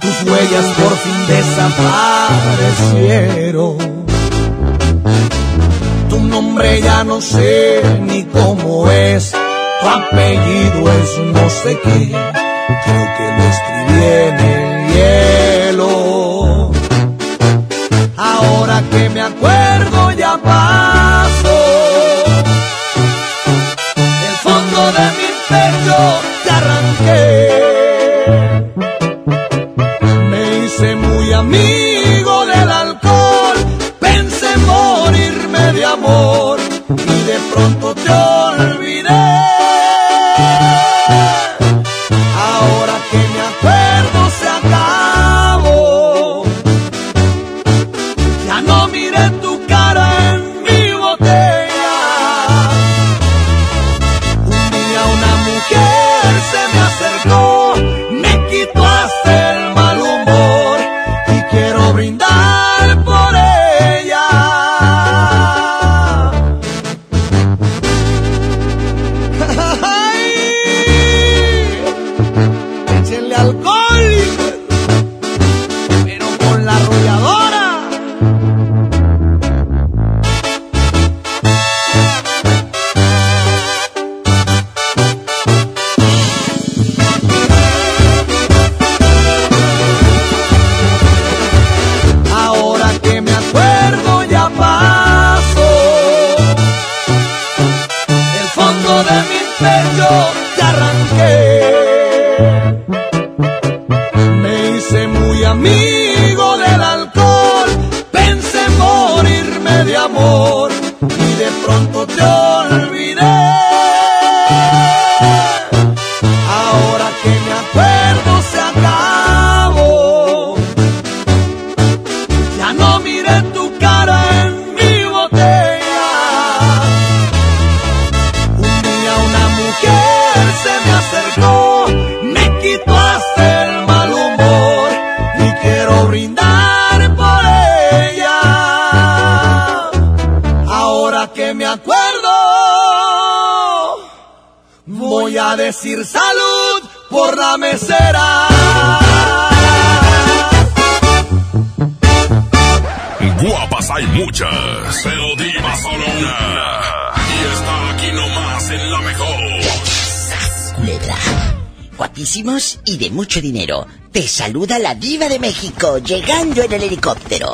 tus huellas por fin desaparecieron. Ya no sé ni cómo es, tu apellido es no sé qué, creo que lo escribí en el hielo. Ahora que me acuerdo dinero. Te saluda la diva de México llegando en el helicóptero.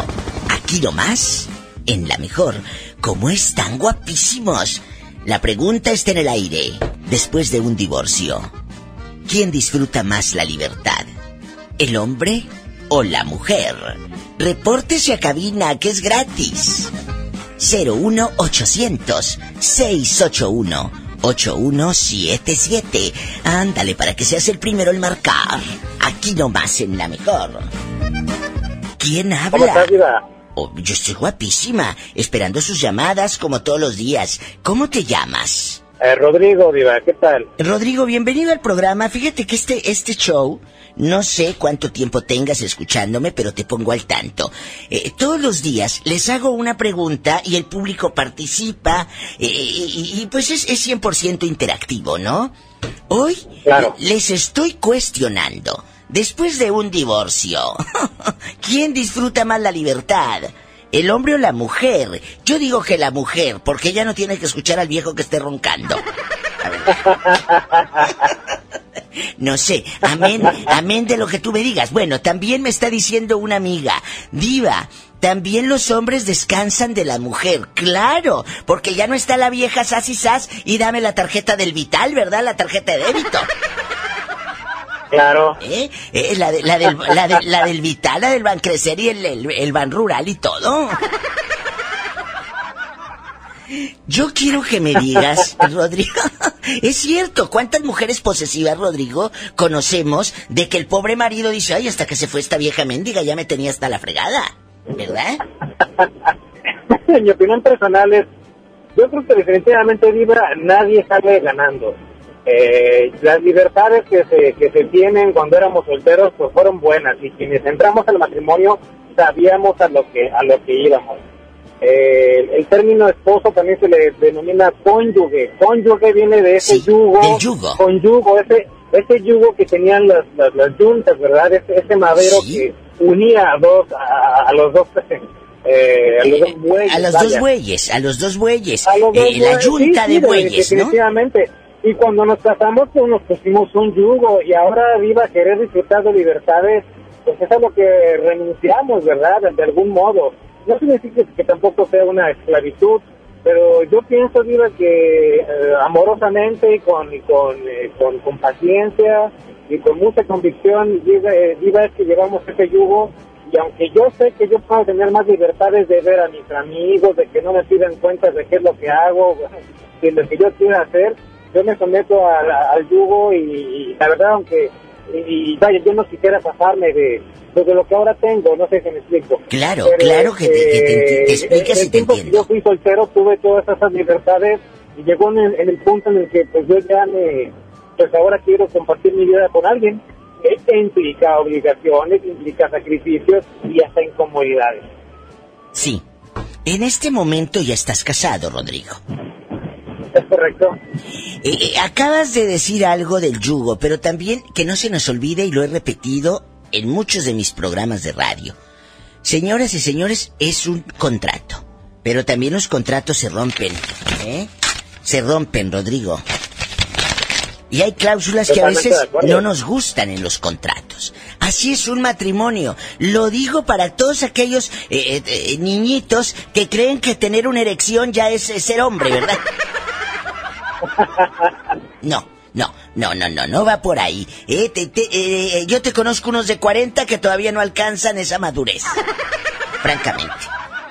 Aquí nomás, en la mejor. ¿Cómo están guapísimos? La pregunta está en el aire. Después de un divorcio, ¿quién disfruta más la libertad? el hombre o la mujer? Repórtese a cabina que es gratis. 01800 681 8177. Ándale para que seas el primero en marcar. Aquí nomás en la mejor. ¿Quién habla? ¿Cómo estás, Diva? Oh, yo estoy guapísima, esperando sus llamadas como todos los días. ¿Cómo te llamas? Eh, Rodrigo, Diva, ¿qué tal? Rodrigo, bienvenido al programa. Fíjate que este, este show, no sé cuánto tiempo tengas escuchándome, pero te pongo al tanto. Eh, todos los días les hago una pregunta y el público participa eh, y, y, pues es, es 100% interactivo, ¿no? Hoy Claro. les estoy cuestionando. Después de un divorcio, ¿quién disfruta más la libertad? ¿El hombre o la mujer? Yo digo que la mujer, porque ella no tiene que escuchar al viejo que esté roncando. No sé, amén, amén de lo que tú me digas. Bueno, también me está diciendo una amiga, Diva, también los hombres descansan de la mujer, claro, porque ya no está la vieja sas y sas y dame la tarjeta del vital, ¿verdad? La tarjeta de débito. Claro. ¿Eh? Eh, la, de- la del, la, de- la del vital, la del Bancrecer y el, el, el Ban Rural y todo. Yo quiero que me digas, Rodrigo, es cierto, ¿cuántas mujeres posesivas, Rodrigo, conocemos de que el pobre marido dice, ay, hasta que se fue esta vieja mendiga, ya me tenía hasta la fregada, ¿verdad? en mi opinión personal es, yo creo que definitivamente Diva, nadie sale ganando. Eh, las libertades que se, que se tienen cuando éramos solteros pues fueron buenas y quienes entramos al matrimonio sabíamos a lo que a lo que íbamos. Eh, el término esposo también se le denomina cónyuge. Cónyuge viene de ese yugo, del yugo. Conyugo, ese, ese yugo que tenían las, las, las yuntas, ¿verdad? Ese, ese madero que unía a dos, a, a los dos, eh, a los dos bueyes. A los vaya. dos bueyes, a los dos bueyes, los dos eh, la yunta sí, de sí, bueyes, ¿no? Definitivamente. Y cuando nos casamos, pues nos pusimos un yugo y ahora viva querer disfrutar de libertades, pues es a lo que renunciamos, ¿verdad? De algún modo. No significa que tampoco sea una esclavitud, pero yo pienso, Viva, que eh, amorosamente y con, eh, con, con paciencia y con mucha convicción, Viva, eh, Viva, es que llevamos ese yugo y aunque yo sé que yo puedo tener más libertades de ver a mis amigos, de que no me piden cuentas de qué es lo que hago, de lo que yo quiera hacer, yo me someto a la- al yugo y, y la verdad, aunque, y, y vaya, yo no quisiera pasarme de, pues, de lo que ahora tengo, no sé si me explico. Claro, claro que te- que te- te- te explicas en el y te que yo fui soltero tuve todas esas libertades y llegó en el, en el punto en el que pues yo ya me, pues ahora quiero compartir mi vida con alguien. Esto implica obligaciones, implica sacrificios y hasta incomodidades. Sí. En este momento ya estás casado, Rodrigo. ¿Es correcto? Eh, eh, acabas de decir algo del yugo, pero también que no se nos olvide, y lo he repetido en muchos de mis programas de radio. Señoras y señores, es un contrato. Pero también los contratos se rompen. ¿eh? Se rompen, Rodrigo. Y hay cláusulas que a veces no nos gustan en los contratos. Así es un matrimonio. Lo digo para todos aquellos eh, niñitos que creen que tener una erección ya es ser hombre, ¿verdad? No, no, no, no, no, no va por ahí. Eh, te- te- eh, yo te conozco unos de 40 que todavía no alcanzan esa madurez. Francamente.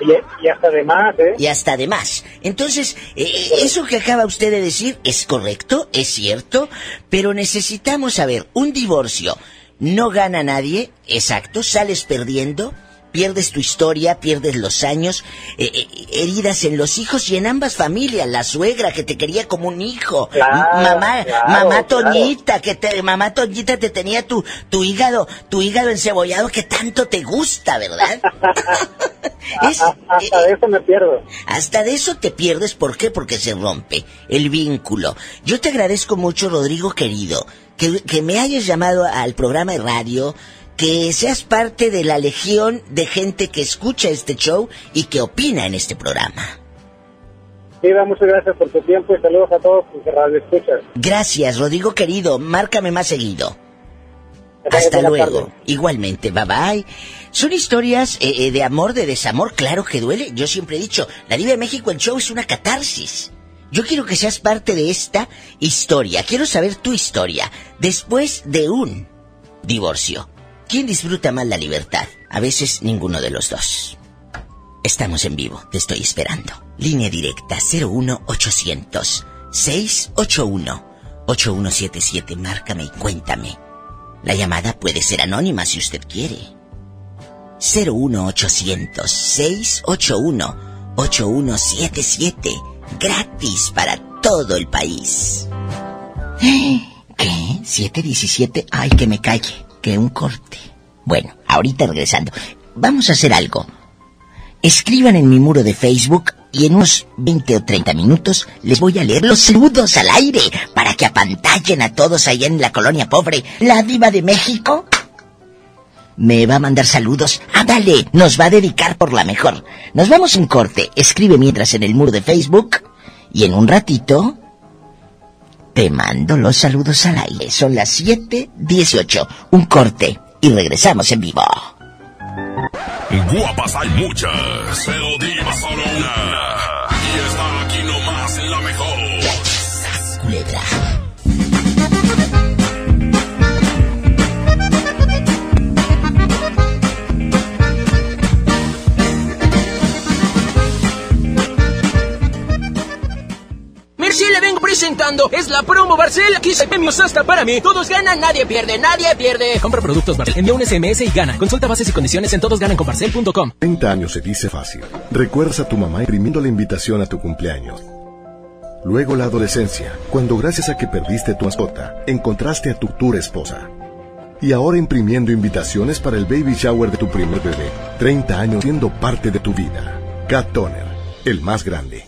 Y, y hasta de más, ¿eh? Y hasta de más. Entonces, eh, eh, eso que acaba usted de decir es correcto, es cierto, pero necesitamos saber, un divorcio no gana nadie, exacto, sales perdiendo, pierdes tu historia, pierdes los años, eh, eh, heridas en los hijos y en ambas familias, la suegra que te quería como un hijo, Claro, mamá, claro, mamá claro. Toñita, que te, mamá Toñita te tenía tu, tu hígado, tu hígado encebollado que tanto te gusta, ¿verdad? Es- hasta de eso me pierdo. hasta de eso te pierdes, ¿por qué? Porque se rompe el vínculo. Yo te agradezco mucho, Rodrigo querido, que, que me hayas llamado al programa de radio, que seas parte de la legión de gente que escucha este show y que opina en este programa. Viva, muchas gracias por tu tiempo y saludos a todos tus radio escuchas. Gracias, Rodrigo querido, márcame más seguido. Hasta luego. tarde. Igualmente, bye bye. Son historias eh, eh, de amor, de desamor, claro que duele. Yo siempre he dicho, la Diva de México, el show es una catarsis. Yo quiero que seas parte de esta historia. Quiero saber tu historia después de un divorcio. ¿Quién disfruta más la libertad? A veces ninguno de los dos. Estamos en vivo, te estoy esperando. Línea directa 01800 681 8177. Márcame y cuéntame. La llamada puede ser anónima si usted quiere. 01800 681 8177. Gratis para todo el país. ¿Qué? ¿717? Ay, que me calle. Que un corte. Bueno, ahorita regresando. Vamos a hacer algo. Escriban en mi muro de Facebook y en unos 20 o 30 minutos les voy a leer los saludos al aire para que apantallen a todos allá en la colonia pobre. La diva de México me va a mandar saludos. Ándale, nos va a dedicar por la mejor. Nos vamos en corte. Escribe mientras en el muro de Facebook y en un ratito te mando los saludos al aire. Son las 7:18. Un corte y regresamos en vivo. Guapas hay muchas, pero diva solo una. Merci le vengo presentando. Es la promo Barcel. Aquí hay premios hasta para mí. Todos ganan, nadie pierde, nadie pierde. Compra productos Barcel, envía un SMS y gana. Consulta bases y condiciones en todosgananconbarcel.com. 30 años se dice fácil. Recuerdas a tu mamá imprimiendo la invitación a tu cumpleaños. Luego la adolescencia, cuando gracias a que perdiste tu mascota, encontraste a tu futura esposa. Y ahora imprimiendo invitaciones para el baby shower de tu primer bebé. 30 años siendo parte de tu vida. Cat Toner, el más grande.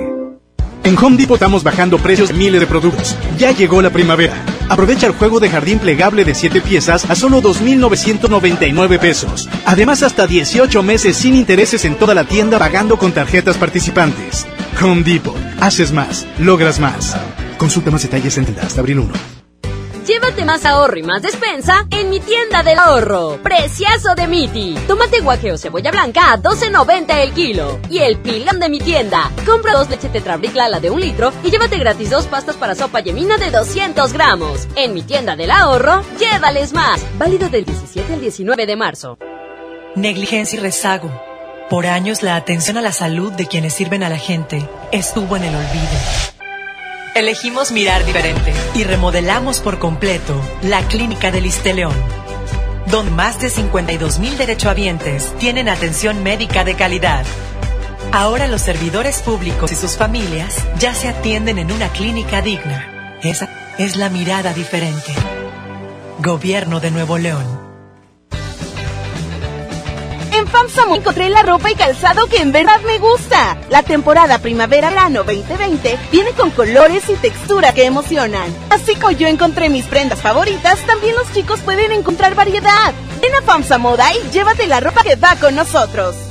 En Home Depot estamos bajando precios de miles de productos. Ya llegó la primavera. Aprovecha el juego de jardín plegable de 7 piezas a solo 2.999 pesos. Además, hasta 18 meses sin intereses en toda la tienda pagando con tarjetas participantes. Home Depot. Haces más. Logras más. Consulta más detalles en tienda hasta abril 1. Llévate más ahorro y más despensa en mi tienda del ahorro. Preciazo de Miti. Tomate guaje o cebolla blanca a 12.90 el kilo. Y el pilón de mi tienda. Compra dos leche tetrabric Lala de un litro y llévate gratis dos pastas para sopa yemina de 200 gramos. En mi tienda del ahorro, llévales más. Válido del 17 al 19 de marzo. Negligencia y rezago. Por años la atención a la salud de quienes sirven a la gente estuvo en el olvido. Elegimos mirar diferente y remodelamos por completo la Clínica del León, donde más de 52 mil derechohabientes tienen atención médica de calidad. Ahora los servidores públicos y sus familias ya se atienden en una clínica digna. Esa es la mirada diferente. Gobierno de Nuevo León. En FAMSA encontré la ropa y calzado que en verdad me gusta. La temporada primavera-verano 2020 viene con colores y textura que emocionan. Así como yo encontré mis prendas favoritas, también los chicos pueden encontrar variedad. Ven a FAMSA Moda y llévate la ropa que va con nosotros.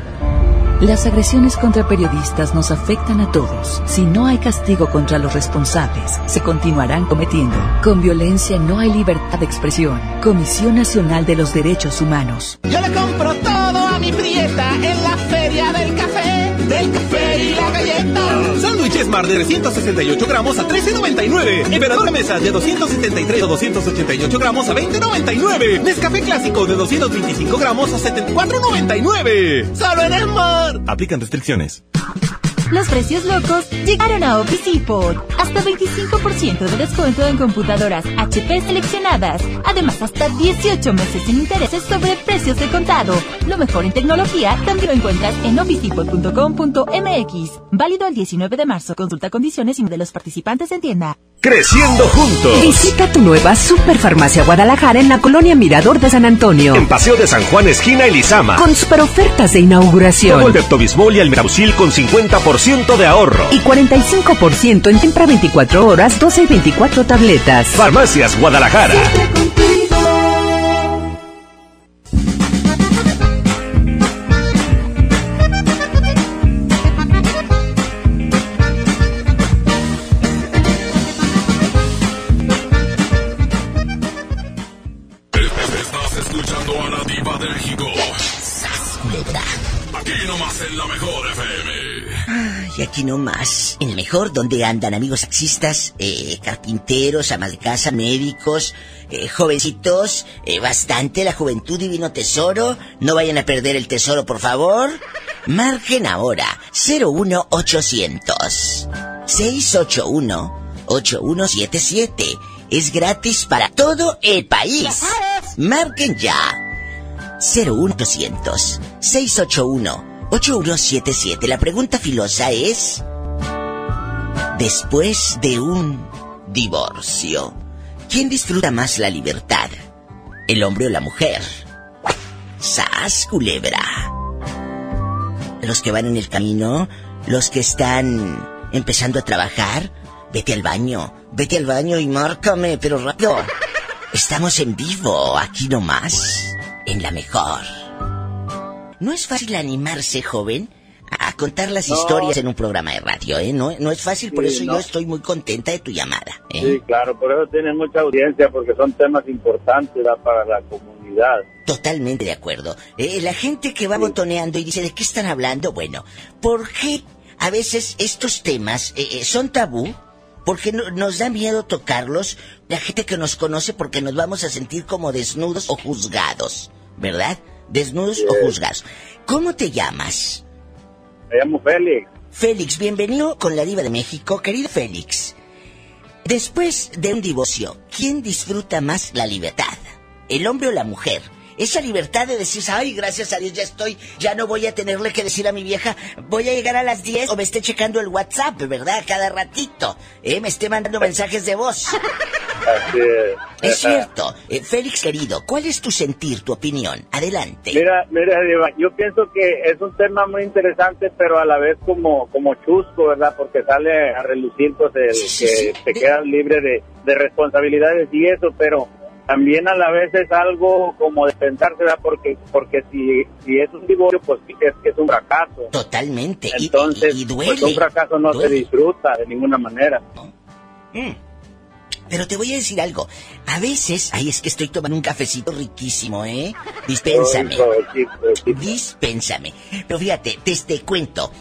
Las agresiones contra periodistas nos afectan a todos. Si no hay castigo contra los responsables, se continuarán cometiendo. Con violencia no hay libertad de expresión. Comisión Nacional de los Derechos Humanos. Yo le compro todo a mi prieta en la feria del café, del café. Sándwich Smart de 368 gramos a 13.99. Emperador de mesa de 273 o 288 gramos a 20.99. Nescafé clásico de 225 gramos a 74.99. Solo en Smart. Aplican restricciones. Los precios locos llegaron a Office Depot. Hasta 25% de descuento en computadoras HP seleccionadas. Además, hasta 18 meses sin intereses sobre precios de contado. Lo mejor en tecnología también lo encuentras en officedepot.com.mx. Válido el 19 de marzo. Consulta condiciones y de los participantes en tienda. Creciendo juntos. Visita tu nueva Superfarmacia Guadalajara en la colonia Mirador de San Antonio. En Paseo de San Juan, esquina Elizama. Con super ofertas de inauguración. Todo el Pepto-Bismol y el Almirausil con 50% de ahorro. Y 45% en tempra 24 horas, 12 y 24 tabletas. Farmacias Guadalajara. Aquí nomás, en el mejor, donde andan amigos taxistas, eh, carpinteros, amas de casa, médicos, eh, jovencitos, eh, bastante, la juventud divino tesoro. No vayan a perder el tesoro, por favor. Marquen ahora 01800 681 8177. Es gratis para todo el país. Marquen ya. 01800 681 8177. La pregunta filosa es Después de un divorcio, ¿quién disfruta más la libertad? ¿El hombre o la mujer? ¡Sas, culebra! Los que van en el camino, los que están empezando a trabajar, vete al baño, vete al baño y márcame, pero rápido. Estamos en vivo, aquí nomás, en la mejor. No es fácil animarse, joven, a contar las No. historias en un programa de radio, ¿eh? No, no es fácil, por Sí, eso no. yo estoy muy contenta de tu llamada. ¿eh? Sí, claro, por eso tienen mucha audiencia, porque son temas importantes ¿verdad? para la comunidad. Totalmente de acuerdo. Eh, la gente que va botoneando y dice, ¿de qué están hablando? Bueno, ¿por qué a veces estos temas eh, eh, son tabú? Porque no- nos da miedo tocarlos la gente que nos conoce porque nos vamos a sentir como desnudos o juzgados, ¿verdad? Desnudos o juzgados. ¿Cómo te llamas? Me llamo Félix. Félix, bienvenido con la Diva de México. Querido Félix, después de un divorcio, ¿quién disfruta más la libertad? ¿El hombre o la mujer? Esa libertad de decir, ay, gracias a Dios ya estoy, ya no voy a tenerle que decir a mi vieja, voy a llegar a las 10 o me esté checando el WhatsApp, ¿verdad? Cada ratito, ¿eh? Me esté mandando mensajes de voz. Así es. Es cierto. Eh, Félix, querido, ¿cuál es tu sentir, tu opinión? Adelante. Mira, mira, Diva, yo pienso que es un tema muy interesante, pero a la vez como, como chusco, ¿verdad? Porque sale a relucir, pues, el que te quedas libre de, de responsabilidades y eso, pero también a la vez es algo como de pensarse, ¿verdad? Porque, porque si, si es un divorcio, pues es, que es un fracaso. Totalmente. Entonces, y- y pues un fracaso no duele. se disfruta de ninguna manera. Mm. Pero te voy a decir algo. A veces, ay, es que estoy tomando un cafecito riquísimo, ¿eh? Dispénsame. Dispénsame. Pero fíjate, te, te cuento.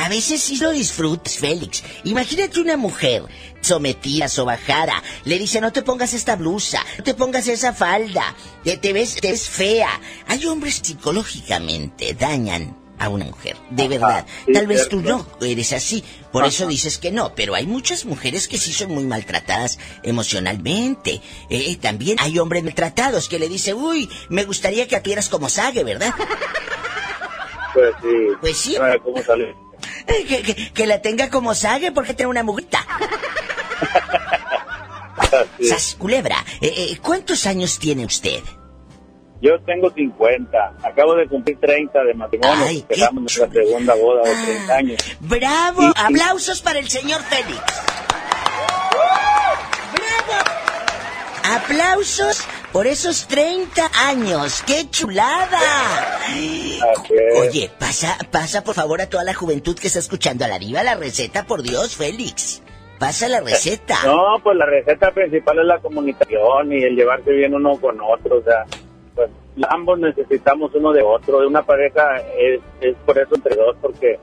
A veces sí lo disfrutas, Félix. Imagínate una mujer sometida, sobajada. Le dice, no te pongas esta blusa, no te pongas esa falda, te ves, te ves fea. Hay hombres psicológicamente dañan a una mujer, de verdad. sí, Tal vez tú no eres así, por eso dices que no, pero hay muchas mujeres que sí son muy maltratadas emocionalmente. Eh, también hay hombres maltratados que le dicen, uy, me gustaría que actuaras como Sage, ¿verdad? Pues sí. Pues sí. Cómo sale. Que, que- que la tenga como Sage porque tiene una es. Sas culebra, eh, eh, ¿cuántos años tiene usted? Yo tengo 50, acabo de cumplir 30 de matrimonio, Ay, empezamos nuestra segunda boda de 30 años. ¡Bravo! Y- y- ¡Aplausos para el señor Félix! ¡Bravo! ¡Aplausos por esos 30 años! ¡Qué chulada! Oye, pasa, pasa por favor a toda la juventud que está escuchando a la diva la receta, por Dios, Félix. Pasa la receta. No, pues la receta principal es la comunicación y el llevarse bien uno con otro, o sea, pues ambos necesitamos uno de otro, de una pareja es, es por eso entre dos, porque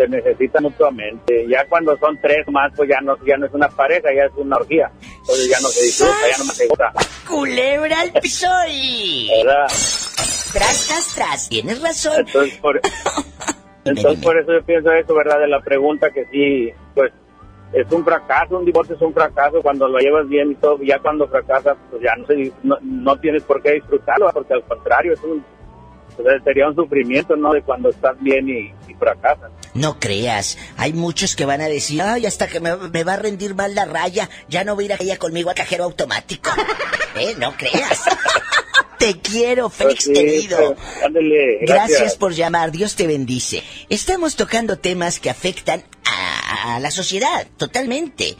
se necesitan mutuamente. Ya cuando son tres más, pues ya no, ya no es una pareja, ya es una orgía. Entonces ya no se disfruta, ya no se gusta. ¡Culebra al piso y... ¿Verdad? Tras, tras, tras. Tienes razón. Entonces, por, Entonces, por eso yo pienso eso, ¿verdad? De la pregunta que sí, pues es un fracaso, un divorcio es un fracaso cuando lo llevas bien y todo, ya cuando fracasas, pues ya no, se, no, no tienes por qué disfrutarlo, porque al contrario, es un, pues, sería un sufrimiento, ¿no? De cuando estás bien y, No creas, hay muchos que van a decir, ay, hasta que me, me va a rendir mal la raya, ya no voy a ir a ella conmigo a cajero automático. ¿Eh? No creas. Te quiero, Félix sí, querido. gracias. por llamar, Dios te bendice. Estamos tocando temas que afectan a, a la sociedad, totalmente.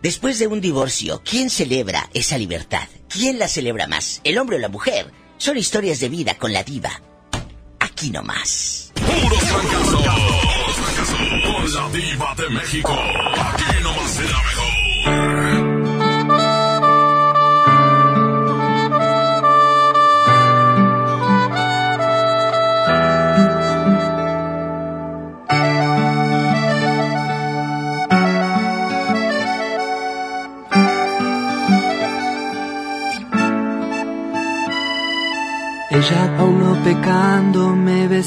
Después de un divorcio, ¿quién celebra esa libertad? ¿Quién la celebra más? ¿El hombre o la mujer? Son historias de vida con la diva. Aquí nomás. Puros fracasos. Con la diva de México. Aquí nomás será mejor.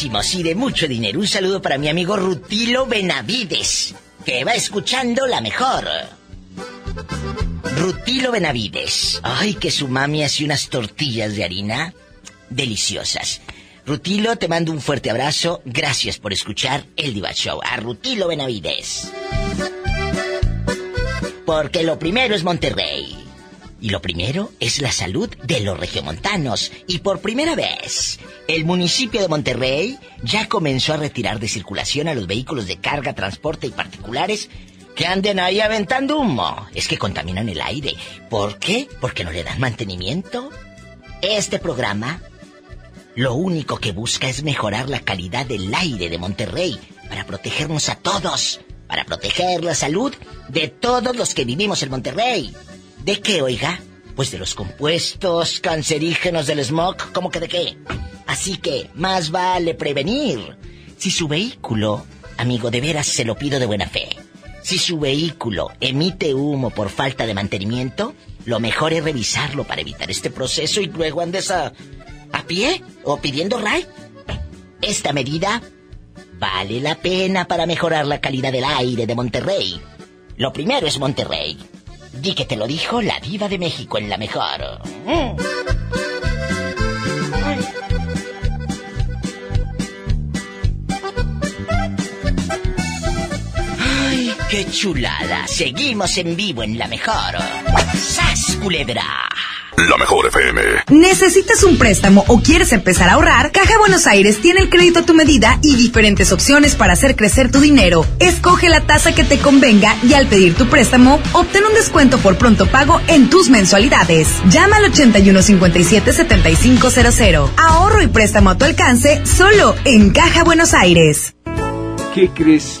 Guapísimos y de mucho dinero. Un saludo para mi amigo Rutilo Benavides, que va escuchando la mejor. Rutilo Benavides. Ay, que su mami hace unas tortillas de harina deliciosas. Rutilo, te mando un fuerte abrazo. Gracias por escuchar el Diva Show. A Rutilo Benavides. Porque lo primero es Monterrey. Y lo primero es la salud de los regiomontanos. Y por primera vez, el municipio de Monterrey ya comenzó a retirar de circulación a los vehículos de carga, transporte y particulares que anden ahí aventando humo. Es que contaminan el aire. ¿Por qué? Porque no le dan mantenimiento. Este programa lo único que busca es mejorar la calidad del aire de Monterrey para protegernos a todos, para proteger la salud de todos los que vivimos en Monterrey. ¿De qué, oiga? Pues de los compuestos cancerígenos del smog, ¿cómo que de qué? Así que más vale prevenir. Si su vehículo, amigo, de veras se lo pido de buena fe. Si su vehículo emite humo por falta de mantenimiento, lo mejor es revisarlo para evitar este proceso y luego andes a, a pie o pidiendo ray. Esta medida vale la pena para mejorar la calidad del aire de Monterrey. Lo primero es Monterrey. Di que te lo dijo la diva de México en la mejor. Mm. Qué chulada. Seguimos en vivo en la mejor. ¡Sas, culebra! La mejor FM. ¿Necesitas un préstamo o quieres empezar a ahorrar? Caja Buenos Aires tiene el crédito a tu medida y diferentes opciones para hacer crecer tu dinero. Escoge la tasa que te convenga y al pedir tu préstamo, obtén un descuento por pronto pago en tus mensualidades. Llama al 8157-7500. Ahorro y préstamo a tu alcance solo en Caja Buenos Aires. ¿Qué crees?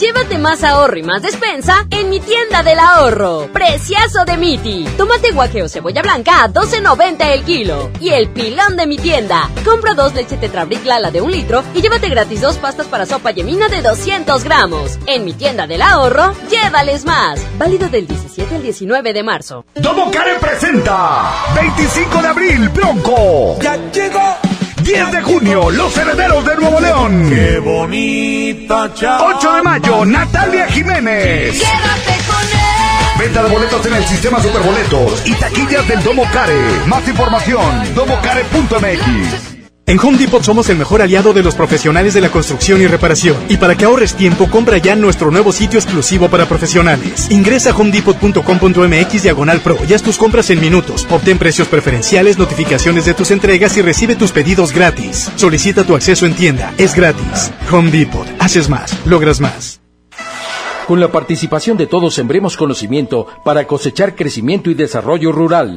Llévate más ahorro y más despensa en mi tienda del ahorro. Preciazo de Miti. Tomate guaje o cebolla blanca a 12.90 el kilo. Y el pilón de mi tienda. Compra dos leche Tetrabric Lala de un litro y llévate gratis dos pastas para sopa yemina de 200 gramos. En mi tienda del ahorro, llévales más. Válido del 17 al 19 de marzo. Domo Care presenta 25 de abril, Bronco. Ya llegó. 10 de junio, Los Herederos de Nuevo León. Qué bonita chava. 8 de mayo, Natalia Jiménez. Quédate con él. Venta de boletos en el sistema Superboletos y taquillas del Domo Care. Más información, domocare.mx. En Home Depot somos el mejor aliado de los profesionales de la construcción y reparación. Y para que ahorres tiempo, compra ya nuestro nuevo sitio exclusivo para profesionales. Ingresa a homedepot.com.mx diagonal pro y haz tus compras en minutos. Obtén precios preferenciales, notificaciones de tus entregas y recibe tus pedidos gratis. Solicita tu acceso en tienda. Es gratis. Home Depot. Haces más. Logras más. Con la participación de todos sembremos conocimiento para cosechar crecimiento y desarrollo rural.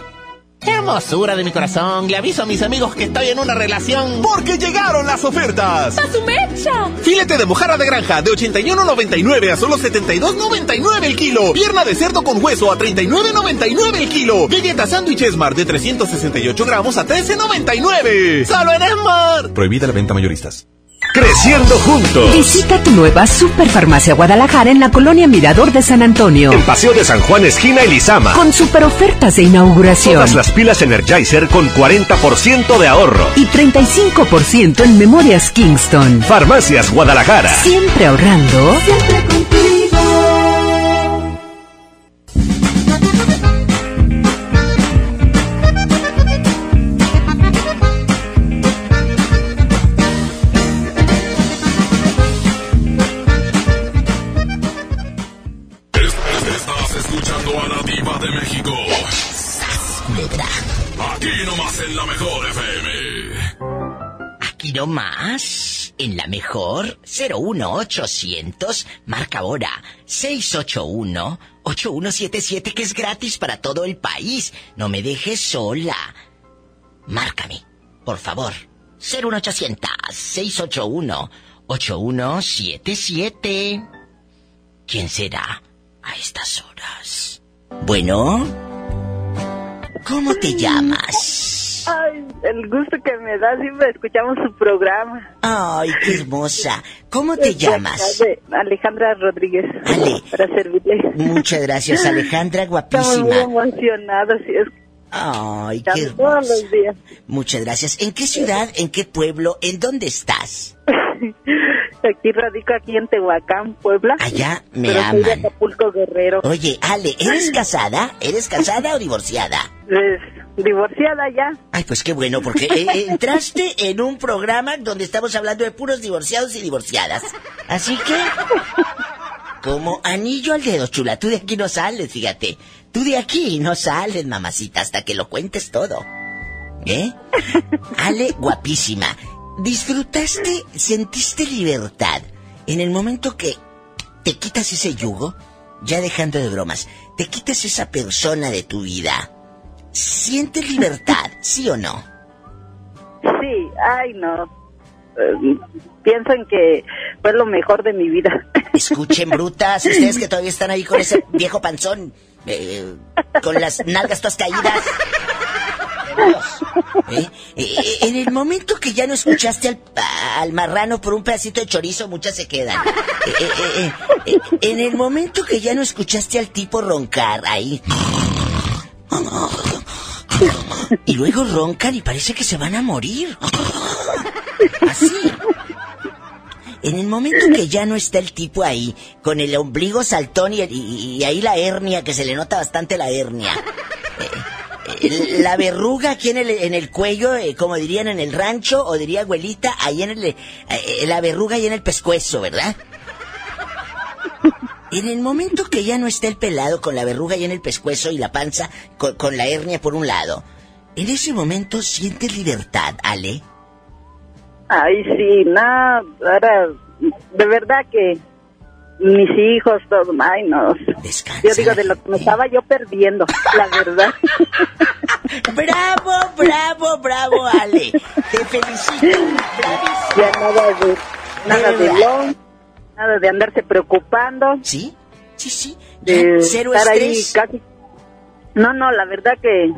¡Qué hermosura de mi corazón! Le aviso a mis amigos que estoy en una relación. Porque llegaron las ofertas. ¡A su mecha! Filete de mojarra de granja de 81.99 a solo 72.99 el kilo. Pierna de cerdo con hueso a 39.99 el kilo. Galleta sándwich Esmar de 368 gramos a 13.99. ¡Solo en Esmar! Prohibida la venta mayoristas. Creciendo juntos. Visita tu nueva Superfarmacia Guadalajara en la colonia Mirador de San Antonio. En Paseo de San Juan, esquina Elizama. Con super ofertas de inauguración. Todas las pilas Energizer con 40% de ahorro. Y 35% en memorias Kingston. Farmacias Guadalajara. Siempre ahorrando. Siempre contigo. Mejor 01800, marca ahora 681-8177 que es gratis para todo el país. No me dejes sola. Márcame, por favor. 01800-681-8177. ¿Quién será a estas horas? Bueno, ¿cómo te llamas? Ay, el gusto que me da, siempre escuchamos su programa. Ay, qué hermosa. ¿Cómo te llamas? De Alejandra Rodríguez. Ale. Para servirle. Muchas gracias, Alejandra, Estamos muy guapísima. emocionados. Sí, es Ay, qué escuchamos todos hermosa. los días. Muchas gracias. ¿En qué ciudad, en qué pueblo, en dónde estás? Aquí radico aquí en Tehuacán, Puebla. Allá me pero soy de aman. Acapulco, Guerrero. Oye, Ale, ¿eres casada? ¿Eres casada o divorciada? Pues, divorciada ya. Ay, pues qué bueno, porque eh, eh, entraste en un programa donde estamos hablando de puros divorciados y divorciadas. Así que, como anillo al dedo, chula, tú de aquí no sales, fíjate. Tú de aquí no sales, mamacita, hasta que lo cuentes todo. ¿Eh? Ale, guapísima. ¿Disfrutaste, sentiste libertad en el momento que te quitas ese yugo? Ya dejando de bromas, te quitas esa persona de tu vida. ¿Sientes libertad, sí o no? Sí, ay no. Eh, pienso en que fue lo mejor de mi vida. Escuchen, brutas, ustedes que todavía están ahí con ese viejo panzón, eh, con las nalgas todas caídas. ¿Eh? Eh, En el momento que ya no escuchaste al, al marrano por un pedacito de chorizo, muchas se quedan. Eh, eh, eh, eh, En el momento que ya no escuchaste al tipo roncar ahí. Y luego roncan y parece que se van a morir. Así. En el momento que ya no está el tipo ahí, con el ombligo saltón y ahí la hernia, que se le nota bastante la hernia. La verruga aquí en el, en el cuello, eh, como dirían en el rancho, o diría abuelita, ahí en el... eh, la verruga ahí en el pescuezo, ¿verdad? En el momento que ya no está el pelado con la verruga ahí en el pescuezo y la panza con, la hernia por un lado, en ese momento sientes libertad, Ale. Ay, sí, nada, de verdad que mis hijos, todo, ay, no. Yo digo, de lo que me estaba yo perdiendo, la verdad. ¡Bravo, bravo, bravo, Ale! ¡Te felicito! Ya nada de, nada de long, nada de andarse preocupando. Sí, sí, sí. De Cero estar estrés. ahí casi. No, no, la verdad que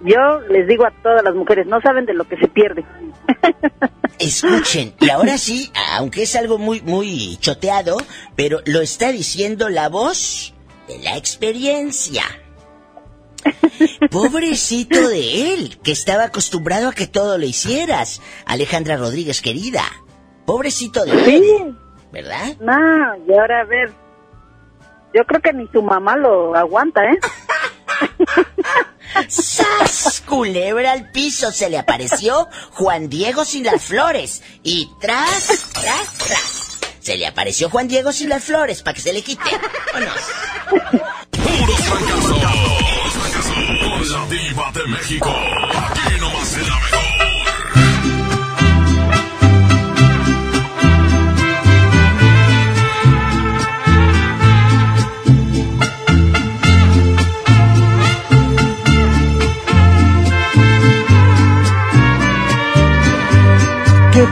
yo les digo a todas las mujeres, no saben de lo que se pierde. Escuchen, y ahora sí, aunque es algo muy, muy choteado, pero lo está diciendo la voz de la experiencia. Pobrecito de él, que estaba acostumbrado a que todo lo hicieras. Alejandra Rodríguez, querida. Pobrecito de él. ¿Verdad? No, y ahora a ver, yo creo que ni su mamá lo aguanta, ¿eh? ¡Sas! Culebra al piso se le apareció Juan Diego sin las flores. Y tras, tras, tras. Se le apareció Juan Diego sin las flores para que se le quite. Puros fracasos. Con la diva de México. Aquí nomás en la mejor.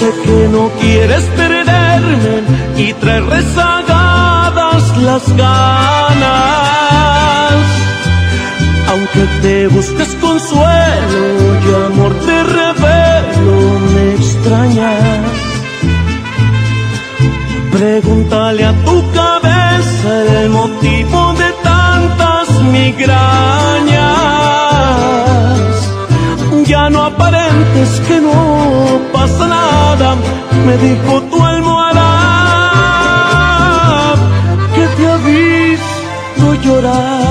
Sé que no quieres perder trae rezagadas las ganas. Aunque te busques consuelo y amor te revelo, me extrañas. Pregúntale a tu cabeza el motivo de tantas migrañas. Ya no aparentes que no pasa nada, me dijo tu almohada que te ha llorar.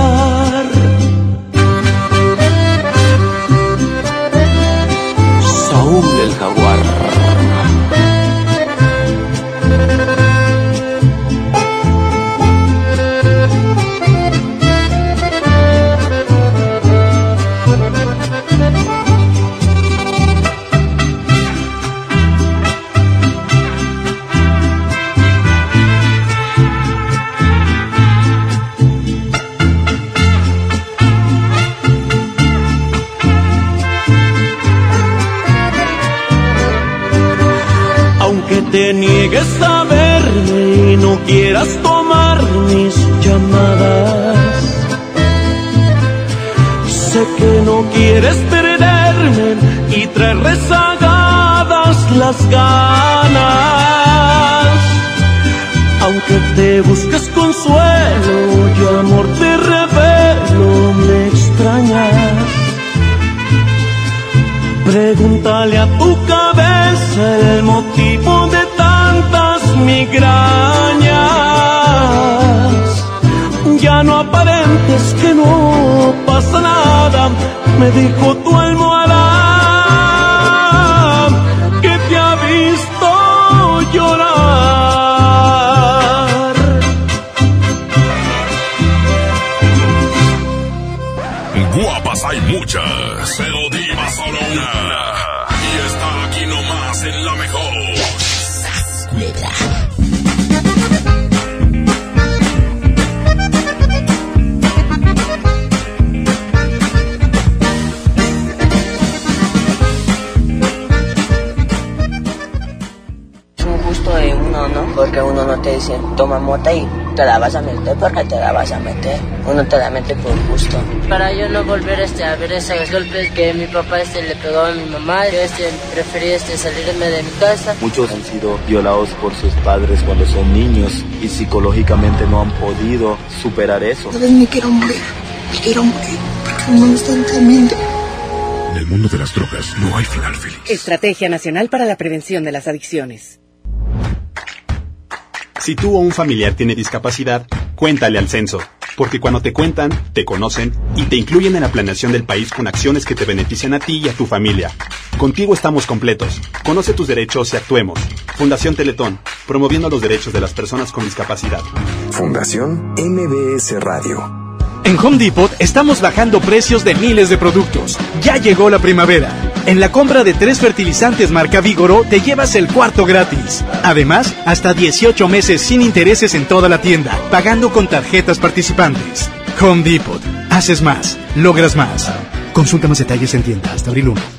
Meter porque te la vas a meter. Uno te la mete por gusto. Para yo no volver este, a ver esos golpes que mi papá este, le pegó a mi mamá, yo este, preferí este, salirme de mi casa. Muchos han sido violados por sus padres cuando son niños y psicológicamente no han podido superar eso. Vez me quiero morir, me quiero morir, porque no me están entendiendo. En el mundo de las drogas no hay final feliz. Estrategia Nacional para la Prevención de las Adicciones. Si tú o un familiar tiene discapacidad, cuéntale al censo, porque cuando te cuentan, te conocen y te incluyen en la planeación del país con acciones que te benefician a ti y a tu familia. Contigo estamos completos. Conoce tus derechos y actuemos. Fundación Teletón, promoviendo los derechos de las personas con discapacidad. Fundación MBS Radio. En Home Depot estamos bajando precios de miles de productos. Ya llegó la primavera. En la compra de tres fertilizantes marca Vigoro te llevas el cuarto gratis. Además, hasta 18 meses sin intereses en toda la tienda, pagando con tarjetas participantes. Home Depot. Haces más, logras más. Consulta más detalles en tienda hasta abril 1.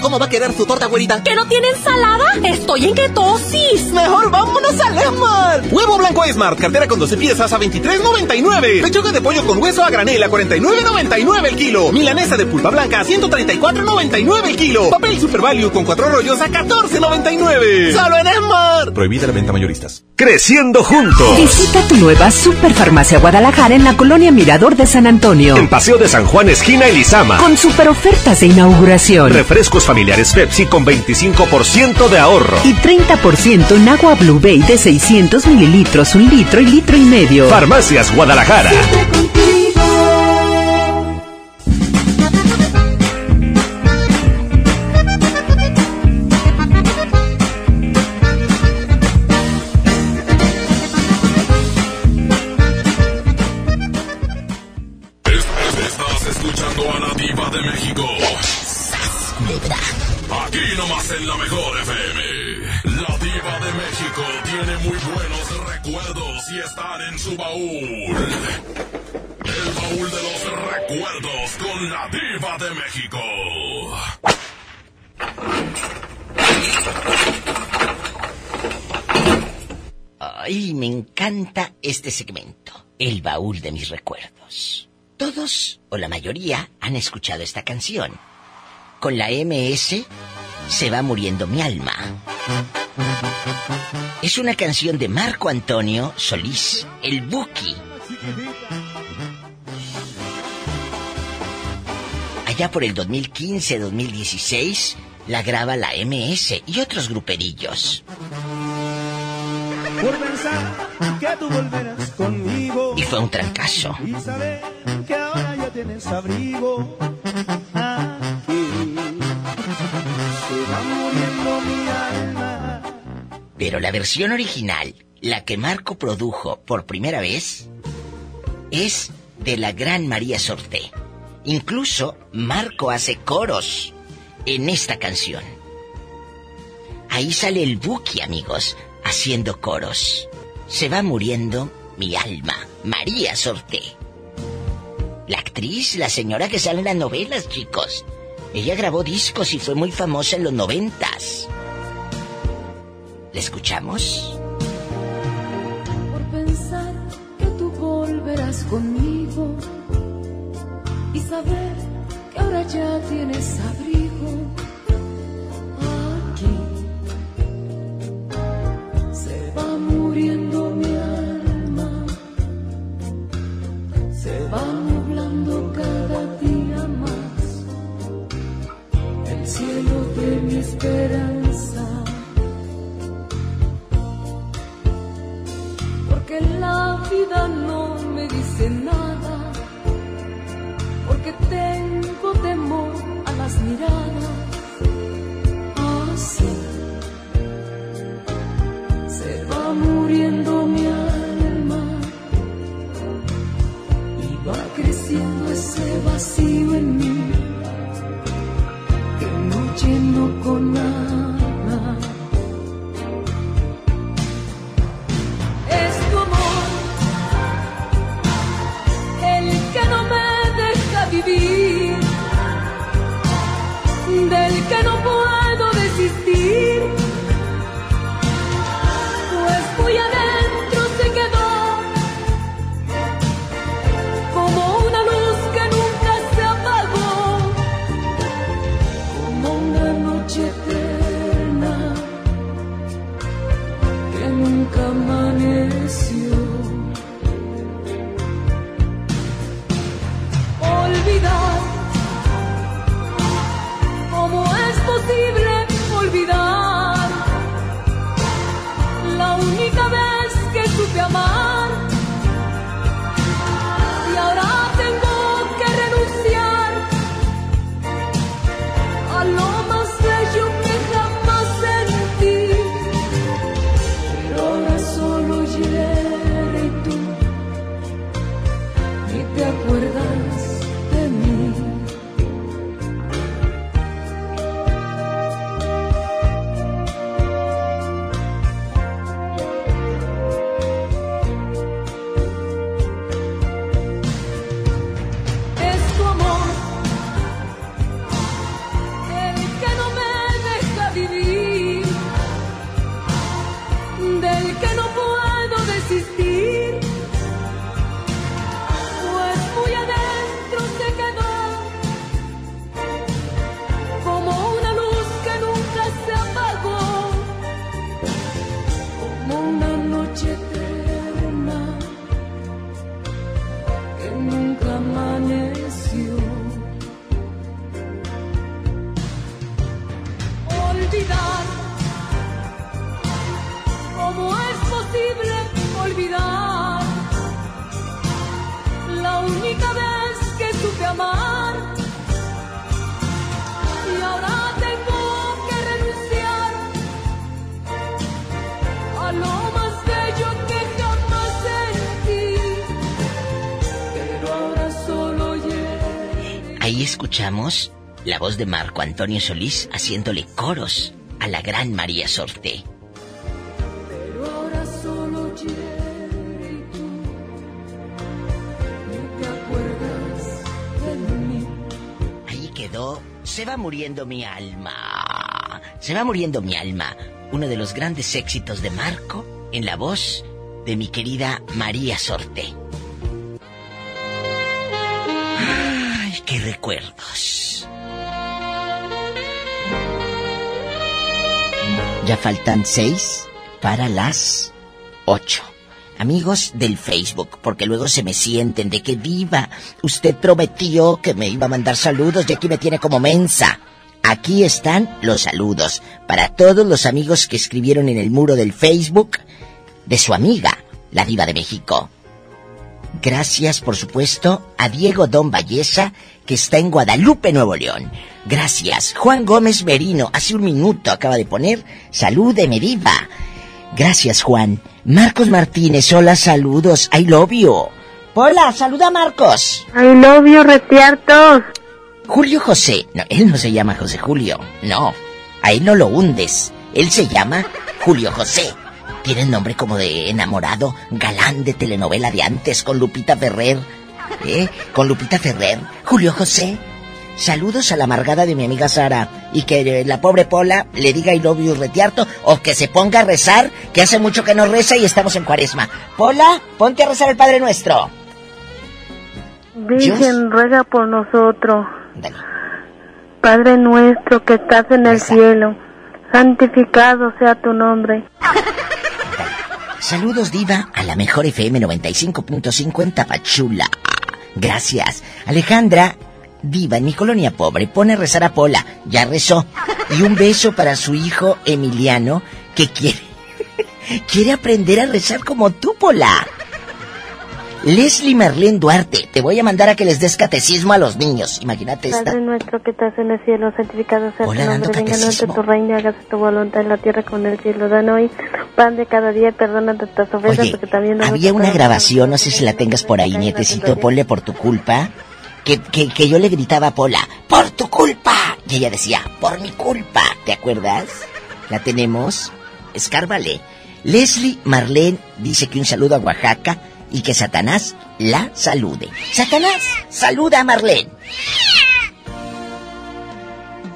¿Cómo va a quedar su torta, güerita? ¿Que no tiene ensalada? Estoy en ketosis. Mejor vámonos al Esmart. Huevo blanco Smart, cartera con 12 piezas a 23.99. Pechuga de pollo con hueso a granel a 49.99 el kilo. Milanesa de pulpa blanca a 134.99 el kilo. Papel Super Value con cuatro rollos a 14.99. Solo en Esmart. Prohibida la venta mayoristas. Creciendo juntos. Visita tu nueva Superfarmacia Guadalajara en la colonia Mirador de San Antonio. En Paseo de San Juan, esquina Elizama. Con super ofertas de inauguración. Refrescos familiares Pepsi con 25% de ahorro. Y 30% en agua Blue Bay de 600 mililitros, un litro y litro y medio. Farmacias Guadalajara. Este segmento. El baúl de mis recuerdos. Todos, o la mayoría, han escuchado esta canción. Con la MS se va muriendo mi alma. Es una canción de Marco Antonio Solís, el Buki. Allá por el 2015-2016 la graba la MS y otros gruperillos. Por pensar que tú volverás conmigo Y fue un trancazo. y saber que ahora ya tienes abrigo aquí. Se va muriendo mi alma. Pero la versión original, la que Marco produjo por primera vez, es de la gran María Sorté. Incluso Marco hace coros en esta canción. Ahí sale el Buki, amigos, haciendo coros. Se va muriendo mi alma, María Sorté. La actriz, la señora que sale en las novelas, chicos. Ella grabó discos y fue muy famosa en los noventas. ¿La escuchamos? por pensar que tú volverás conmigo y saber que ahora ya tienes abrigo va muriendo mi alma, se va nublando cada día más el cielo de mi esperanza. porque la vida escuchamos la voz de Marco Antonio Solís haciéndole coros a la gran María Sorte. Pero ahora solo Chiré y tú ni te acuerdas de mí. Ahí quedó. Se va muriendo mi alma. Se va muriendo mi alma. Uno de los grandes éxitos de Marco en la voz de mi querida María Sorte. Ay, qué recuerdos. Ya faltan seis para las ocho. Amigos del Facebook, porque luego se me sienten de que viva. Usted prometió que me iba a mandar saludos y aquí me tiene como mensa. Aquí están los saludos para todos los amigos que escribieron en el muro del Facebook de su amiga, la diva de México. Gracias, por supuesto, a Diego Don Valleza, que está en Guadalupe, Nuevo León. Gracias. Juan Gómez Merino, hace un minuto acaba de poner salud de Mediva. Gracias, Juan. Marcos Martínez, hola, saludos. I love you. Hola, saluda a Marcos. I love you, retiartos. Julio José. No, él no se llama José Julio. No. A él no lo hundes. Él se llama Julio José. Tiene el nombre como de enamorado, galán de telenovela de antes con Lupita Ferrer. ¿Eh? Con Lupita Ferrer. Julio José. Saludos a la amargada de mi amiga Sara. Y que eh, la pobre Pola le diga I love you retiarto o que se ponga a rezar, que hace mucho que no reza y estamos en cuaresma. Pola, ponte a rezar el Padre Nuestro. Virgen, ruega por nosotros. Padre nuestro que estás en el cielo, santificado sea tu nombre. Saludos, Diva, a la mejor FM 95.5 en Tapachula. Gracias. Alejandra, Diva, en mi colonia pobre, pone a rezar a Pola. Ya rezó. Y un beso para su hijo Emiliano, que quiere. quiere aprender a rezar como tú, Pola. Leslie Marlene Duarte, te voy a mandar a que les des catecismo a los niños. Imagínate esta. Padre nuestro que estás en el cielo, santificado sea Hola, tu nombre, venga catecismo. tu reino, hágase tu voluntad en la tierra como en el cielo. Dan hoy pan de cada día, perdona nuestras ofensas, porque también nosotros había una grabación, no sé si la tengas por ahí, nietecito, ponle por tu culpa. Que, que, que yo le gritaba a Pola, ¡por tu culpa! Y ella decía, ¡por mi culpa! ¿Te acuerdas? La tenemos. Escárvale. Leslie Marlene dice que un saludo a Oaxaca y que Satanás la salude. Satanás, saluda a Marlene.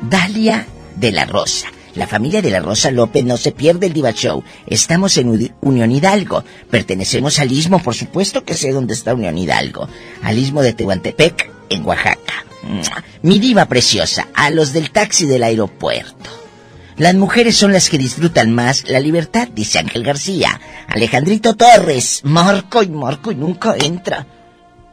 Dalia de la Rosa. La familia de la Rosa López no se pierde el Diva Show. Estamos en Unión Hidalgo. Pertenecemos al Istmo, por supuesto que sé dónde está Unión Hidalgo. Al Istmo de Tehuantepec, en Oaxaca. Mi diva preciosa, a los del taxi del aeropuerto. Las mujeres son las que disfrutan más la libertad, dice Ángel García. Alejandrito Torres, Marco y Marco y nunca entra.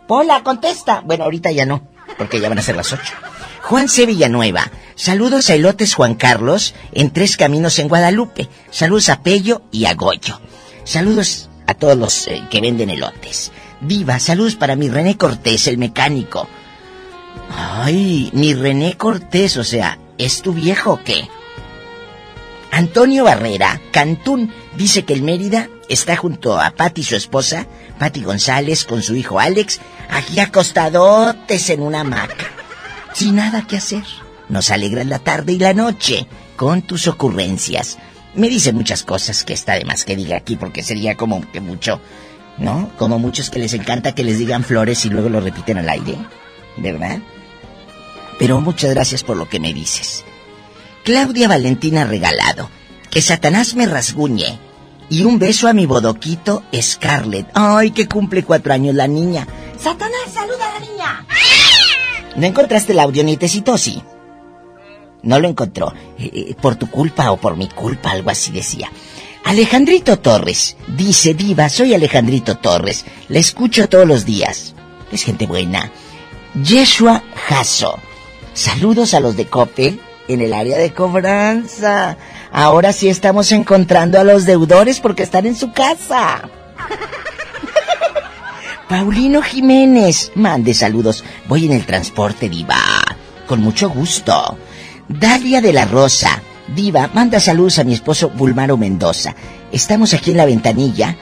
Pola, contesta. Bueno, ahorita ya no, porque ya van a ser las ocho. Juan C. Villanueva, saludos a Elotes Juan Carlos en Tres Caminos en Guadalupe. Saludos a Pello y a Goyo. Saludos a todos los eh, que venden elotes. Viva, saludos para mi René Cortés, el mecánico. Ay, mi René Cortés, o sea, ¿es tu viejo o qué? Antonio Barrera, Cantún, dice que el Mérida está junto a Patti, su esposa, Patti González, con su hijo Alex, aquí acostadotes en una hamaca, sin nada que hacer. Nos alegran la tarde y la noche con tus ocurrencias. Me dice muchas cosas que está de más que diga aquí porque sería como que mucho, ¿no? Como muchos que les encanta que les digan flores y luego lo repiten al aire, ¿verdad? Pero muchas gracias por lo que me dices. Claudia Valentina Regalado, que Satanás me rasguñe. Y un beso a mi bodoquito Scarlett. Ay, que cumple cuatro años la niña. Satanás, saluda a la niña. ¿No encontraste el audio, nietecito? Sí. No lo encontró. Eh, eh, por tu culpa o por mi culpa, algo así decía. Alejandrito Torres. Dice, diva, soy Alejandrito Torres. La escucho todos los días. Es gente buena. Yeshua Jasso. Saludos a los de Coppel en el área de cobranza. Ahora sí estamos encontrando a los deudores porque están en su casa. Paulino Jiménez, mande saludos. Voy en el transporte, diva. Con mucho gusto. Dalia de la Rosa, diva, manda saludos a mi esposo Bulmaro Mendoza. Estamos aquí en la ventanilla,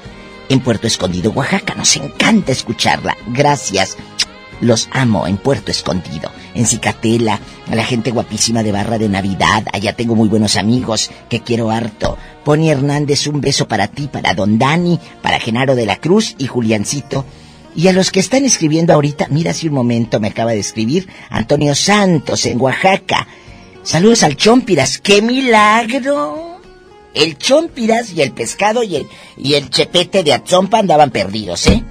en Puerto Escondido, Oaxaca. Nos encanta escucharla. Gracias. Los amo en Puerto Escondido. En Cicatela, a la gente guapísima de Barra de Navidad. Allá tengo muy buenos amigos que quiero harto. Pony Hernández, un beso para ti, para Don Dani, para Genaro de la Cruz y Juliancito. Y a los que están escribiendo ahorita, mira hace un momento me acaba de escribir Antonio Santos en Oaxaca. Saludos al Chompiras, ¡qué milagro! El Chompiras y el pescado y el, y el chepete de Atzompa andaban perdidos, ¿eh?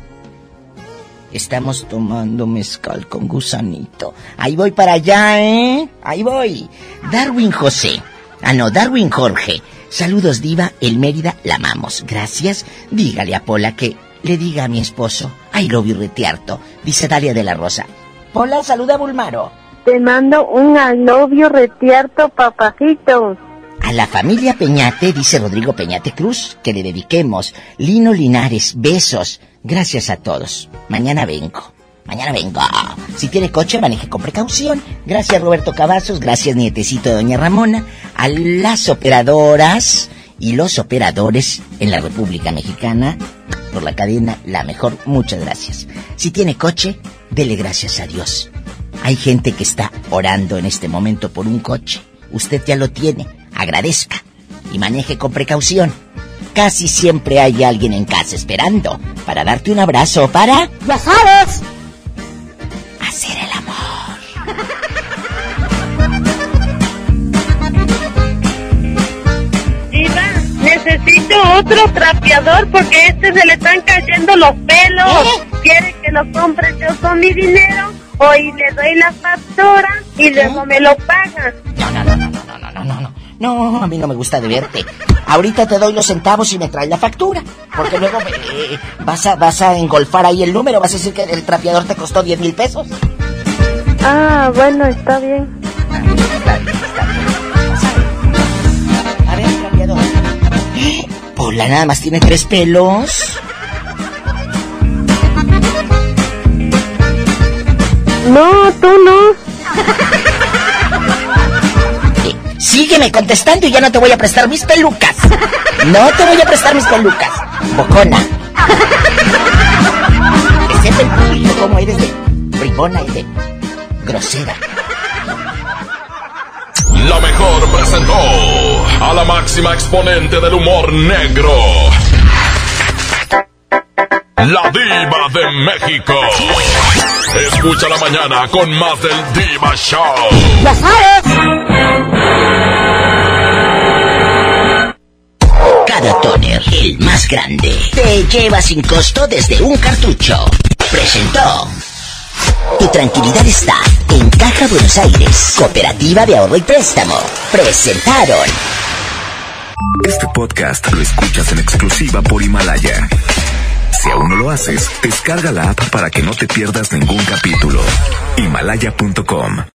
Estamos tomando mezcal con gusanito. Ahí voy para allá, ¿eh? Ahí voy. Darwin José. Ah, no, Darwin Jorge. Saludos, Diva. El Mérida la amamos. Gracias. Dígale a Pola que le diga a mi esposo. Ay, lo vi retearto. Dice Dalia de la Rosa. Pola, saluda a Bulmaro. Te mando un alobio retierto, papacito. A la familia Peñate, dice Rodrigo Peñate Cruz, que le dediquemos. Lino Linares, besos. Gracias a todos. Mañana vengo. Mañana vengo. Si tiene coche, maneje con precaución. Gracias Roberto Cavazos, gracias nietecito Doña Ramona, a las operadoras y los operadores en la República Mexicana por la cadena La Mejor. Muchas gracias. Si tiene coche, dele gracias a Dios. Hay gente que está orando en este momento por un coche. Usted ya lo tiene. Agradezca y maneje con precaución. Casi siempre hay alguien en casa esperando para darte un abrazo para... ¡Ya sabes! Hacer el amor. Diva, necesito otro trapeador porque este se le están cayendo los pelos. Quiere que lo compre yo con mi dinero o y le doy la factura y luego me lo paga. No, no, no, no, no, no, no, no, no. A mí no me gusta de verte. Ahorita te doy los centavos y me traes la factura. Porque luego eh, vas, a, vas a engolfar ahí el número. Vas a decir que el trapeador te costó 10 mil pesos. Ah, bueno, está bien. A ver, trapeador. Pola nada más tiene tres pelos. No, tú no. Sígueme contestando y ya no te voy a prestar mis pelucas. No te voy a prestar mis pelucas. Bocona. Que sepa el público cómo eres de bribona y de grosera. La mejor presentó a la máxima exponente del humor negro. La diva de México. Escucha la mañana con más del Diva Show. ¡Ya sabes! Cada toner, el más grande, te lleva sin costo desde un cartucho. Presentó. Tu tranquilidad está en Caja Buenos Aires, Cooperativa de Ahorro y Préstamo. Presentaron. Este podcast lo escuchas en exclusiva por Himalaya. Si aún no lo haces, descarga la app para que no te pierdas ningún capítulo. Himalaya.com